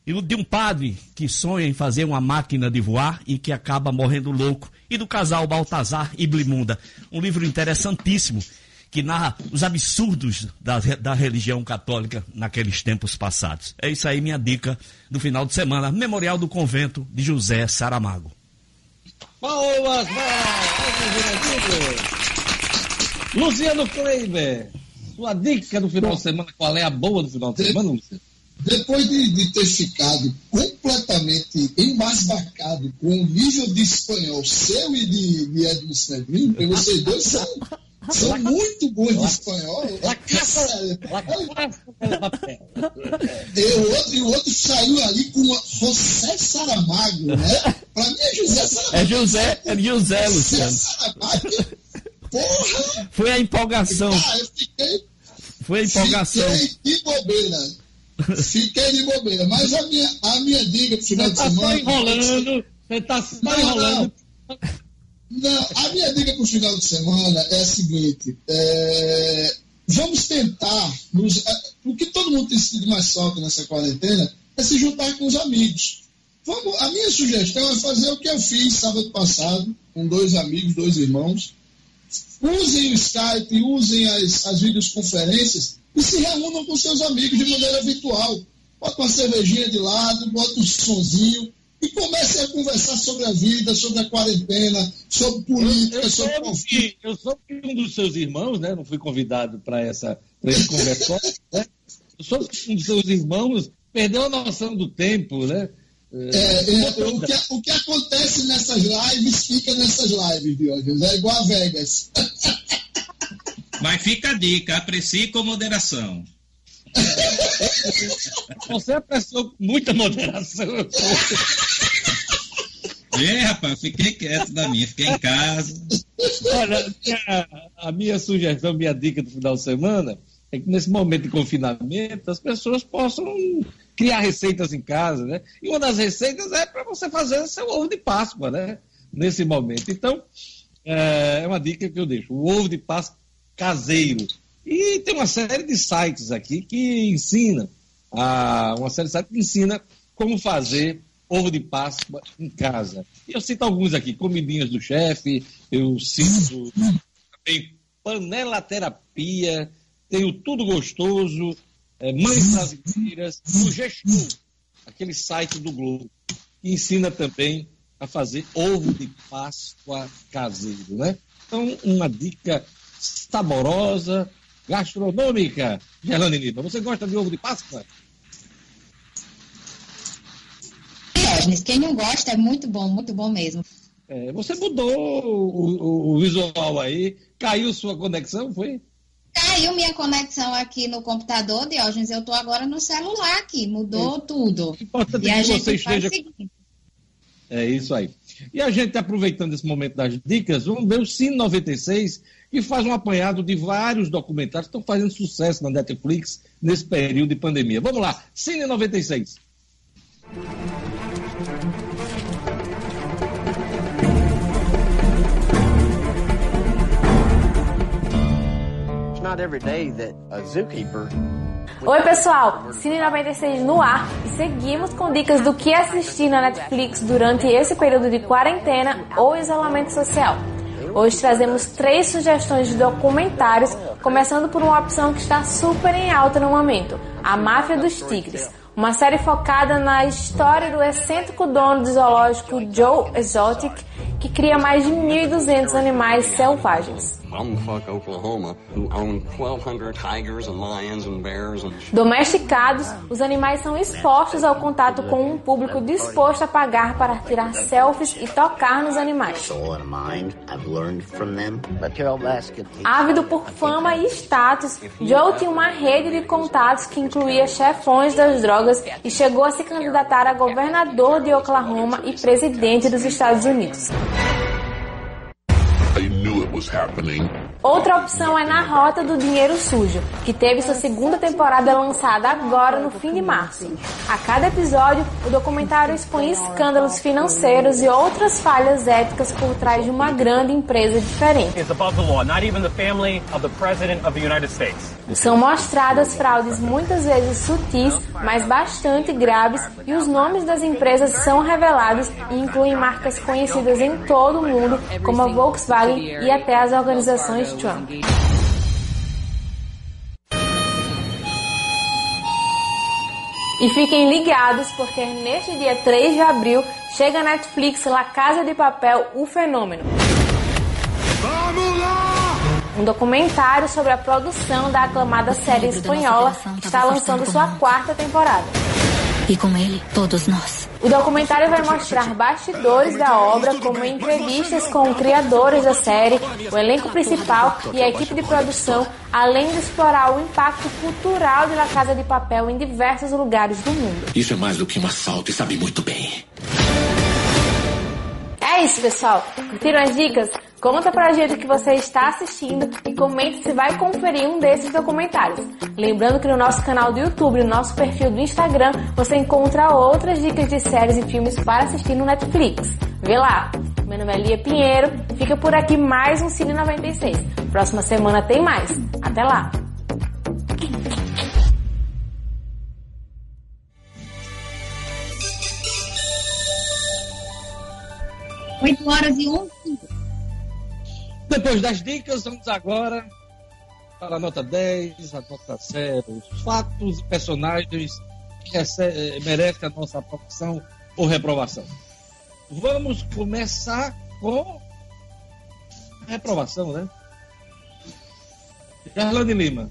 E de um padre que sonha em fazer uma máquina de voar e que acaba morrendo louco. E do casal Baltazar e Blimunda. Um livro interessantíssimo que narra os absurdos da, da religião católica naqueles tempos passados. É isso aí, minha dica do final de semana. Memorial do Convento de José Saramago. Palmas, Luciano Kleiber, sua dica do final de semana, qual é a boa do final de semana, Luciano? Depois de, de, ter ficado completamente embasbacado com o nível de espanhol seu e de, de Snedrin, porque vocês dois são, são muito bons de espanhol. e o outro, e o outro saiu ali com uma José Saramago, né? Para mim é José Saramago. É José, é José, Luciano. Saramago. Porra! Foi a empolgação. Ah, eu fiquei. Foi a empolgação. Fiquei de bobeira. Fiquei de bobeira. Mas a minha, a minha dica pro final de semana. Você tá enrolando. Você tá só não, enrolando. Não. Não, a minha dica pro final de semana é a seguinte. É, vamos tentar. Nos, o que todo mundo tem sentido mais falta nessa quarentena é se juntar com os amigos. Vamos, a minha sugestão é fazer o que eu fiz sábado passado, com dois amigos, dois irmãos. Usem o Skype, usem as, as videoconferências e se reúnam com seus amigos de maneira virtual. Bota uma cervejinha de lado, bota um sonzinho e comecem a conversar sobre a vida, sobre a quarentena, sobre política, eu, eu sobre conflito. Eu sou um dos seus irmãos, né? Não fui convidado para essa pra esse conversar. né? Eu sou um dos seus irmãos, perdeu a noção do tempo, né? É, é, o, que, o, que, acontece nessas lives fica nessas lives, Diógenes. É igual a Vegas. Mas fica a dica, aprecie com moderação. Você apreciou muita moderação. É, rapaz, fiquei quieto da minha, fiquei em casa. Olha, a, a minha sugestão, minha dica do final de semana é que nesse momento de confinamento as pessoas possam criar receitas em casa, né? E uma das receitas é para você fazer seu ovo de Páscoa, né? Nesse momento. Então, é uma dica que eu deixo: o ovo de Páscoa caseiro. E tem uma série de sites aqui que ensina, a, uma série de sites que ensina como fazer ovo de Páscoa em casa. E eu cito alguns aqui: Comidinhas do Chefe, eu cito também Panela Terapia, tenho Tudo Gostoso é, Mães Brasileiras, o Gestor, aquele site do Globo, que ensina também a fazer ovo de Páscoa caseiro, né? Então, uma dica saborosa, gastronômica, Gelane Lima. Você gosta de ovo de Páscoa? Quem não gosta é muito bom, muito bom mesmo. É, você mudou o, o, o visual aí, caiu sua conexão, foi? Caiu minha conexão aqui no computador, Diógenes. Eu estou agora no celular aqui, mudou é. tudo. Importante e a gente você esteja... É isso aí. E a gente, aproveitando esse momento das dicas, vamos ver o Cine 96, que faz um apanhado de vários documentários que estão fazendo sucesso na Netflix nesse período de pandemia. Vamos lá, Cine 96. Oi, pessoal! Cine 96 no ar e seguimos com dicas do que assistir na Netflix durante esse período de quarentena ou isolamento social. Hoje trazemos três sugestões de documentários, começando por uma opção que está super em alta no momento: A Máfia dos Tigres. Uma série focada na história do excêntrico dono do zoológico Joe Exotic, que cria mais de 1.200 animais selvagens. Domesticados, os animais são expostos ao contato com um público disposto a pagar para tirar selfies e tocar nos animais. Ávido por fama e status, Joe tinha uma rede de contatos que incluía chefões das drogas e chegou a se candidatar a governador de Oklahoma e presidente dos Estados Unidos. Outra opção é Na Rota do Dinheiro Sujo, que teve sua segunda temporada lançada agora no fim de março. A cada episódio, o documentário expõe escândalos financeiros e outras falhas éticas por trás de uma grande empresa diferente. São mostradas fraudes muitas vezes sutis, mas bastante graves, e os nomes das empresas são revelados e incluem marcas conhecidas em todo o mundo, como a Volkswagen e até as organizações Trump. E fiquem ligados, porque neste dia 3 de abril chega a Netflix La Casa de Papel O Fenômeno. Vamos lá! Um documentário sobre a produção da aclamada série espanhola que está lançando sua quarta temporada. E com ele, todos nós. O documentário vai mostrar bastidores da obra, como entrevistas com criadores da série, o elenco principal e a equipe de produção, além de explorar o impacto cultural de La Casa de Papel em diversos lugares do mundo. Isso é mais do que um assalto e sabe muito bem. É isso, pessoal. Curtiram as dicas? Conta pra gente o que você está assistindo e comente se vai conferir um desses documentários. Lembrando que no nosso canal do YouTube no nosso perfil do Instagram você encontra outras dicas de séries e filmes para assistir no Netflix. Vê lá! Meu nome é Lia Pinheiro, fica por aqui mais um Cine 96. Próxima semana tem mais. Até lá! 8 horas e 11 Depois das dicas, vamos agora para a nota 10, a nota 0, os fatos e personagens que recebe, merecem a nossa aprovação ou reprovação. Vamos começar com a reprovação, né? Carlane Lima.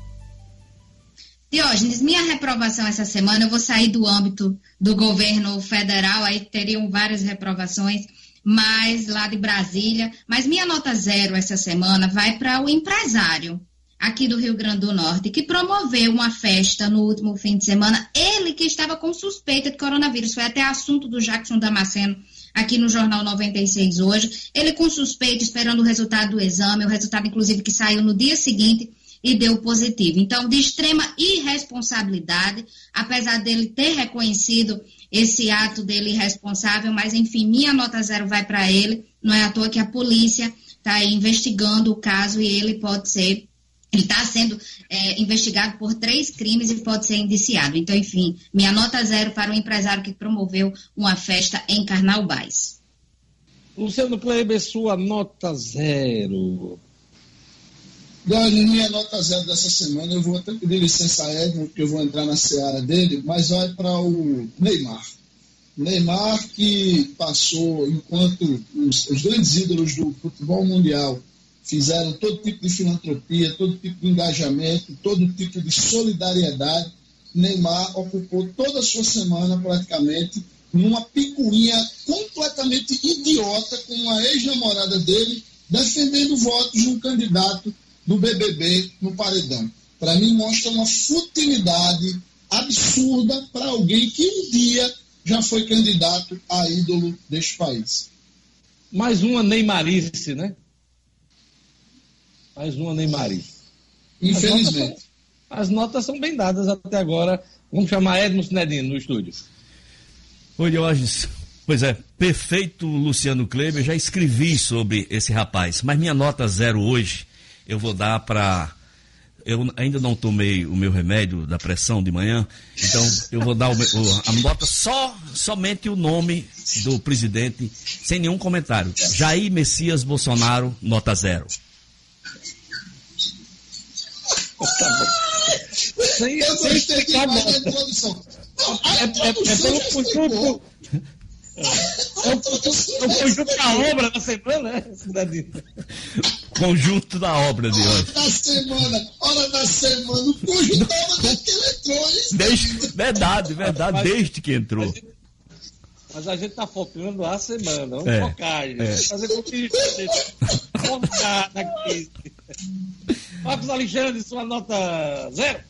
Diógenes, minha reprovação essa semana, eu vou sair do âmbito do governo federal, aí teriam várias reprovações, mas lá de Brasília. Mas minha nota zero essa semana vai para o empresário aqui do Rio Grande do Norte, que promoveu uma festa no último fim de semana. Ele que estava com suspeita de coronavírus, foi até assunto do Jackson Damasceno aqui no Jornal 96 hoje. Ele com suspeita, esperando o resultado do exame, o resultado, inclusive, que saiu no dia seguinte e deu positivo. Então, de extrema irresponsabilidade, apesar dele ter reconhecido esse ato dele irresponsável, mas enfim, minha nota zero vai para ele. Não é à toa que a polícia está investigando o caso e ele pode ser. Ele está sendo é, investigado por três crimes e pode ser indiciado. Então, enfim, minha nota zero para o empresário que promoveu uma festa em Carnaubais. Luciano Kleber, sua nota zero. Dani, minha nota zero dessa semana, eu vou até pedir licença a Edmo, porque eu vou entrar na seara dele, mas vai para o Neymar. Neymar que passou, enquanto os, os, grandes ídolos do futebol mundial fizeram todo tipo de filantropia, todo tipo de engajamento, todo tipo de solidariedade, Neymar ocupou toda a sua semana praticamente numa picuinha completamente idiota com a ex-namorada dele defendendo votos de um candidato do BBB no paredão. Para mim, mostra uma futilidade absurda para alguém que um dia já foi candidato a ídolo deste país. Mais uma Neymarice, né? Mais uma Neymarice. Infelizmente. As notas, são, as notas são bem dadas até agora. Vamos chamar Edmo Sinedino no estúdio. Oi, Diógenes. Pois é, perfeito Luciano Kleber. Já escrevi sobre esse rapaz, mas minha nota zero hoje eu vou dar para. Eu ainda não tomei o meu remédio da pressão de manhã, então eu vou dar o, o, a nota só, somente o nome do presidente, sem nenhum comentário. Jair Messias Bolsonaro, nota zero. Sem, sem explicar nota. É, é, é pelo conjunto. É o, conjunto da obra da semana, né, Cidadinho? Conjunto da obra de hoje. Hora da semana, hora da semana, o conjunto da obra desde que ele entrou. Desde, verdade, verdade, mas, desde que entrou. Mas a gente tá focando a semana, vamos é, focar, gente. É. Fazer com que focar na crise. Marcos Alexandre, sua nota zero.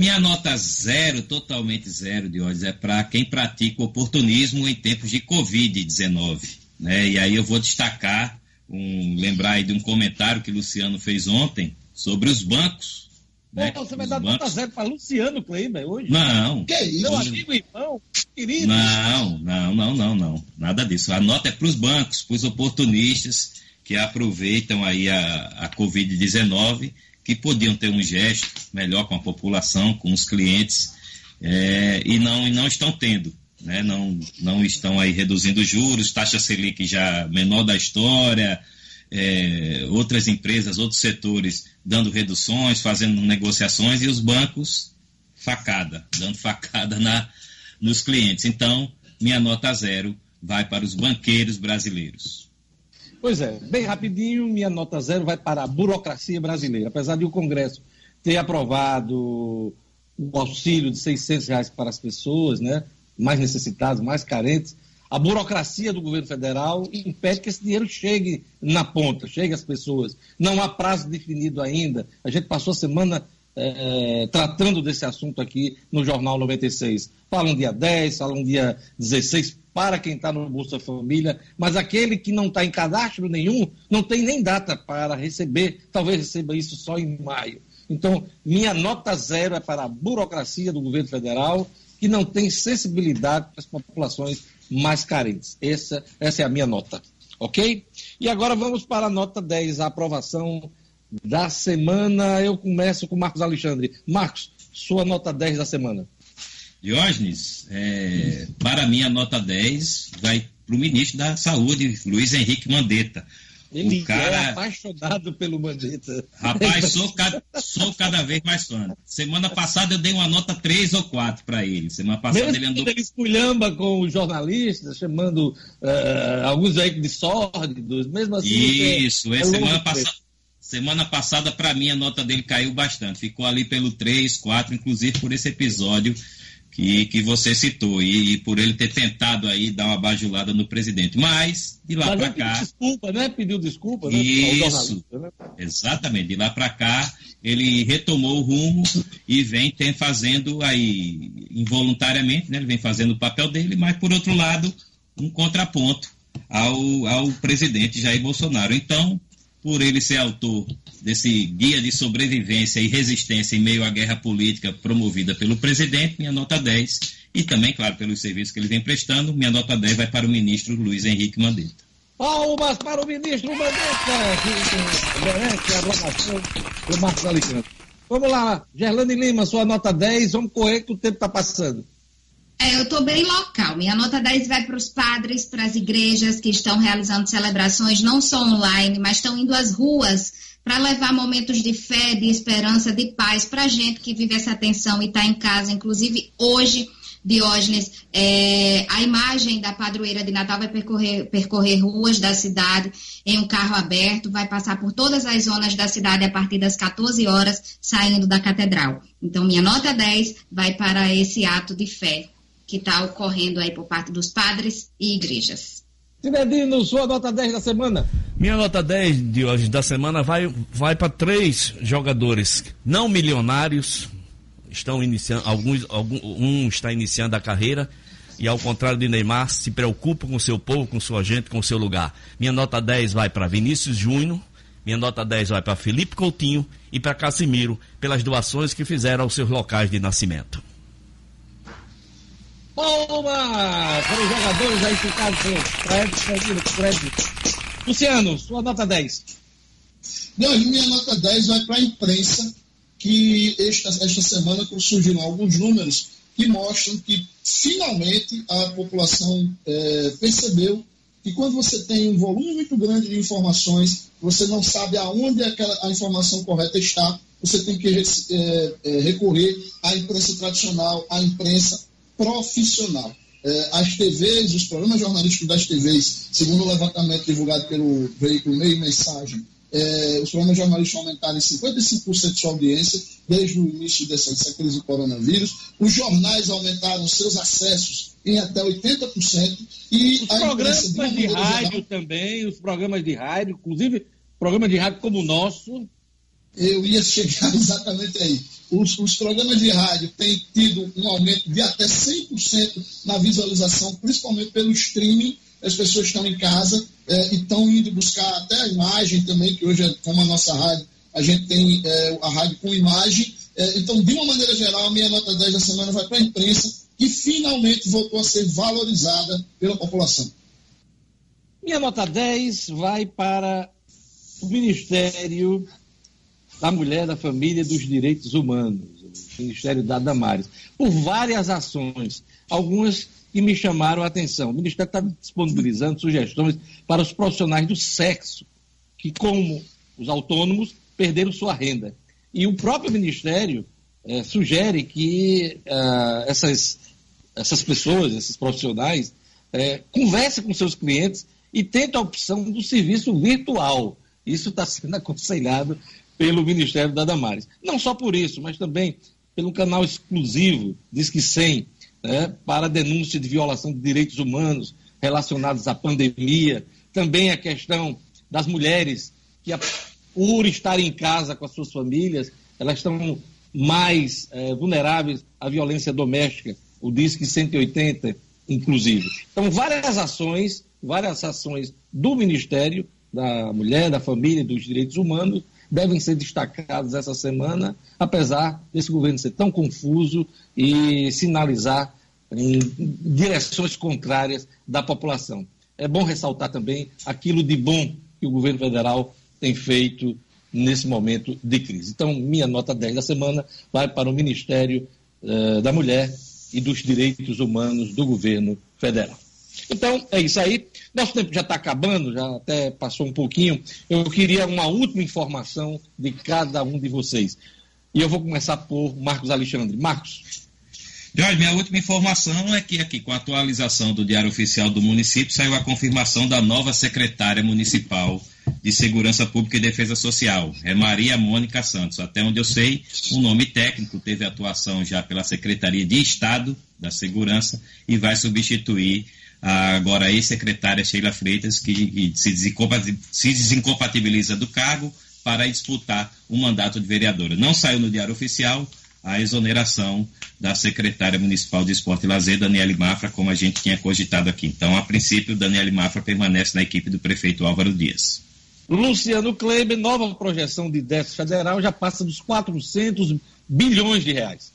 Minha nota zero, totalmente zero, de hoje, é para quem pratica oportunismo em tempos de Covid-19. Né? E aí eu vou destacar, um, lembrar aí de um comentário que Luciano fez ontem sobre os bancos. Né? Pô, você vai dar nota zero para Luciano Kleiber hoje? Não. Que isso? Meu amigo irmão, querido. Não, não, não, não, não. Nada disso. A nota é para os bancos, para os oportunistas que aproveitam aí a, a Covid-19 que podiam ter um gesto melhor com a população, com os clientes, é, e, não, e não estão tendo. Né? Não, não estão aí reduzindo juros, taxa Selic já menor da história, é, outras empresas, outros setores dando reduções, fazendo negociações, e os bancos facada, dando facada na, nos clientes. Então, minha nota zero vai para os banqueiros brasileiros. Pois é, bem rapidinho, minha nota zero vai para a burocracia brasileira. Apesar de o Congresso ter aprovado o auxílio de 600 reais para as pessoas, né, mais necessitadas, mais carentes, a burocracia do governo federal impede que esse dinheiro chegue na ponta, chegue às pessoas. Não há prazo definido ainda. A gente passou a semana é, tratando desse assunto aqui no Jornal 96. Fala um dia 10, fala um dia 16 para quem está no Bolsa Família, mas aquele que não está em cadastro nenhum não tem nem data para receber, talvez receba isso só em maio. Então, minha nota zero é para a burocracia do governo federal, que não tem sensibilidade para as populações mais carentes. Essa, essa é a minha nota. Ok? E agora vamos para a nota 10, a aprovação da semana. Eu começo com Marcos Alexandre. Marcos, sua nota 10 da semana. Diógenes, é, para mim a nota 10 vai para o ministro da Saúde, Luiz Henrique Mandetta. Ele o cara... é apaixonado pelo Mandetta. Rapaz, sou cada, sou cada vez mais fã. Semana passada eu dei uma nota 3 ou 4 para ele. Semana passada Mesmo ele andou. Ele esculhamba com os jornalistas, chamando uh, alguns aí de sórdidos, mesmo assim. Isso, é, é semana passada. Semana passada, para mim, a nota dele caiu bastante. Ficou ali pelo 3, 4, inclusive por esse episódio que, que você citou, e, e, por ele ter tentado aí dar uma bajulada no presidente. Mas, de lá para cá. Pediu desculpa, né? Pediu desculpa, né? Isso, né? exatamente. De lá para cá, ele retomou o rumo e vem tem, fazendo aí, involuntariamente, né? Ele vem fazendo o papel dele, mas, por outro lado, um contraponto ao, ao presidente Jair Bolsonaro. Então, por ele ser autor desse guia de sobrevivência e resistência em meio à guerra política promovida pelo presidente, minha nota 10, e também, claro, pelos serviços que ele vem prestando, minha nota 10 vai para o ministro Luiz Henrique Mandetta. Palmas para o ministro Mandetta, que merece a aprovação do Marcos Alicante. Vamos lá, Gerlane Lima, sua nota 10, vamos correr que o tempo está passando. É, eu estou bem local. Minha nota 10 vai para os padres, para as igrejas que estão realizando celebrações, não só online, mas estão indo às ruas para levar momentos de fé, de esperança, de paz para a gente que vive essa tensão e está em casa. Inclusive, hoje, Diógenes, é, a imagem da padroeira de Natal vai percorrer, percorrer ruas da cidade em um carro aberto, vai passar por todas as zonas da cidade a partir das 14 horas, saindo da catedral. Então, minha nota 10 vai para esse ato de fé que está ocorrendo aí por parte dos padres e igrejas. Cidadino, sua nota 10 da semana. Minha nota 10 de hoje da semana vai, vai para três jogadores não milionários. Estão iniciando, alguns, algum, um está iniciando a carreira e ao contrário de Neymar, se preocupa com seu povo, com sua gente, com seu lugar. Minha nota 10 vai para Vinícius Júnior, minha nota 10 vai para Felipe Coutinho e para Casimiro pelas doações que fizeram aos seus locais de nascimento. Palmas para os jogadores aí ficados Fred, Fred, Fred. Luciano, sua nota 10. Não, minha nota 10 vai para a imprensa, que esta, esta semana surgiram alguns números que mostram que finalmente a população é, percebeu que quando você tem um volume muito grande de informações, você não sabe aonde aquela, a informação correta está, você tem que é, é, recorrer à imprensa tradicional, à imprensa profissional. É, as TVs, os programas jornalísticos das TVs, segundo o levantamento divulgado pelo veículo Meio Mensagem, é, os programas jornalísticos aumentaram em 55% de sua audiência desde o início dessa, dessa crise do coronavírus. Os jornais aumentaram seus acessos em até 80%. E os programas de, de rádio geral, também, os programas de rádio, inclusive programas de rádio como o nosso. Eu ia chegar exatamente aí os, os, programas de rádio têm tido um aumento de até 100% na visualização, principalmente pelo streaming. As pessoas estão em casa é, e estão indo buscar até a imagem também, que hoje, é, como a nossa rádio, a gente tem é, a rádio com imagem. É, então, de uma maneira geral, a minha nota 10 da semana vai para a imprensa, que finalmente voltou a ser valorizada pela população. Minha nota 10 vai para o Ministério da Mulher, da Família e dos Direitos Humanos, o Ministério da Damares, por várias ações, algumas que me chamaram a atenção. O Ministério está disponibilizando sugestões para os profissionais do sexo, que, como os autônomos, perderam sua renda. E o próprio Ministério é, sugere que uh, essas, essas pessoas, esses profissionais, é, conversem com seus clientes e tentem a opção do serviço virtual. Isso está sendo aconselhado pelo Ministério da Damares. Não só por isso, mas também pelo canal exclusivo, diz que 100, né, para denúncia de violação de direitos humanos relacionados à pandemia. Também a questão das mulheres que, por estarem em casa com as suas famílias, elas estão mais é, vulneráveis à violência doméstica, o DISC 180, inclusive. Então, várias ações, várias ações do Ministério da Mulher, da Família e dos Direitos Humanos devem ser destacadas essa semana, apesar desse governo ser tão confuso e sinalizar em direções contrárias da população. É bom ressaltar também aquilo de bom que o governo federal tem feito nesse momento de crise. Então, minha nota 10 da semana vai para o Ministério uh, da Mulher e dos Direitos Humanos do governo federal. Então, é isso aí. Nosso tempo já está acabando, já até passou um pouquinho. Eu queria uma última informação de cada um de vocês. E eu vou começar por Marcos Alexandre. Marcos. Jorge, minha última informação é que aqui, com a atualização do Diário Oficial do município, saiu a confirmação da nova secretária municipal de Segurança Pública e Defesa Social, é Maria Mônica Santos. Até onde eu sei, o nome técnico teve atuação já pela Secretaria de Estado da Segurança e vai substituir a agora ex-secretária Sheila Freitas, que, se, se desincompatibiliza do cargo para disputar o mandato de vereadora. Não saiu no Diário Oficial, a exoneração da secretária municipal de esporte e lazer, Daniele Mafra, como a gente tinha cogitado aqui. Então, a princípio, Daniele Mafra permanece na equipe do prefeito Álvaro Dias. Luciano Kleber, nova projeção de déficit federal já passa dos 400 bilhões de reais.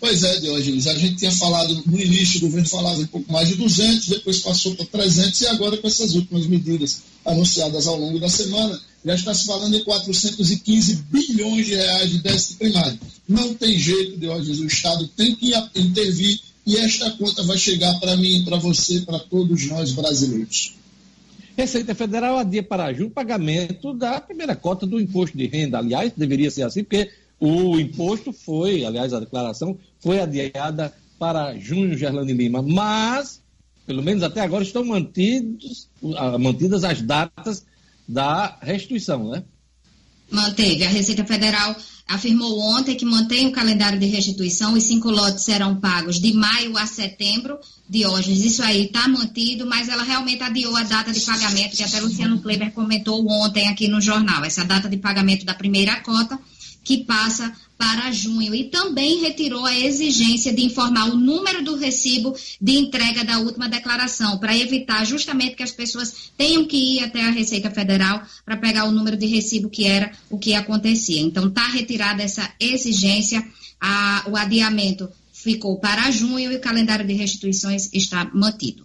Pois é, Diógenes, a gente tinha falado, no início o governo falava um pouco mais de 200, depois passou para 300 e agora com essas últimas medidas anunciadas ao longo da semana, já está se falando em 415 bilhões de reais de déficit primário. Não tem jeito, Diógenes, o Estado tem que intervir e esta conta vai chegar para mim, para você, para todos nós brasileiros. Receita Federal adia para junho o pagamento da primeira cota do imposto de renda. Aliás, deveria ser assim, porque o imposto foi, aliás, a declaração foi adiada para junho, Gerlane Lima. Mas, pelo menos até agora, estão mantidos, mantidas as datas da restituição, né? Manteve. A Receita Federal afirmou ontem que mantém o calendário de restituição. Os cinco lotes serão pagos de maio a setembro. Diógenes, isso aí está mantido, mas ela realmente adiou a data de pagamento, que até Luciano Kleber comentou ontem aqui no jornal. Essa data de pagamento da primeira cota que passa para junho e também retirou a exigência de informar o número do recibo de entrega da última declaração, para evitar justamente que as pessoas tenham que ir até a Receita Federal para pegar o número de recibo que era o que acontecia. Então está retirada essa exigência, a, o adiamento ficou para junho e o calendário de restituições está mantido.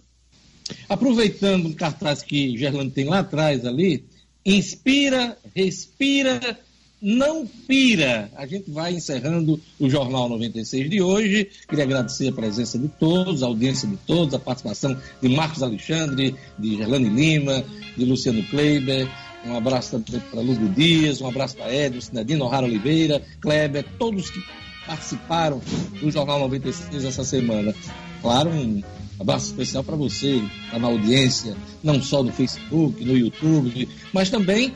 Aproveitando um cartaz que Gerlando tem lá atrás ali, inspira, respira não pira. A gente vai encerrando o Jornal 96 de hoje. Queria agradecer a presença de todos, a audiência de todos, a participação de Marcos Alexandre, de Gerlane Lima, de Luciano Kleiber. Um abraço também para Lugo Dias, um abraço para Edson, Sinadino O'Hara Oliveira, Kleber, todos que participaram do Jornal 96 essa semana. Claro, um abraço especial para você, tá na audiência, não só no Facebook, no YouTube, mas também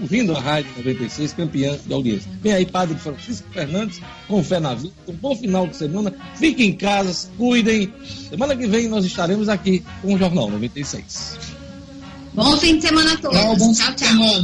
ouvindo a Rádio 96, campeã de audiência. Vem aí, Padre Francisco Fernandes, com fé na vida. Um bom final de semana. Fiquem em casa, cuidem. Semana que vem nós estaremos aqui com o Jornal 96. Bom fim de semana a todos. Tchau, tchau. tchau.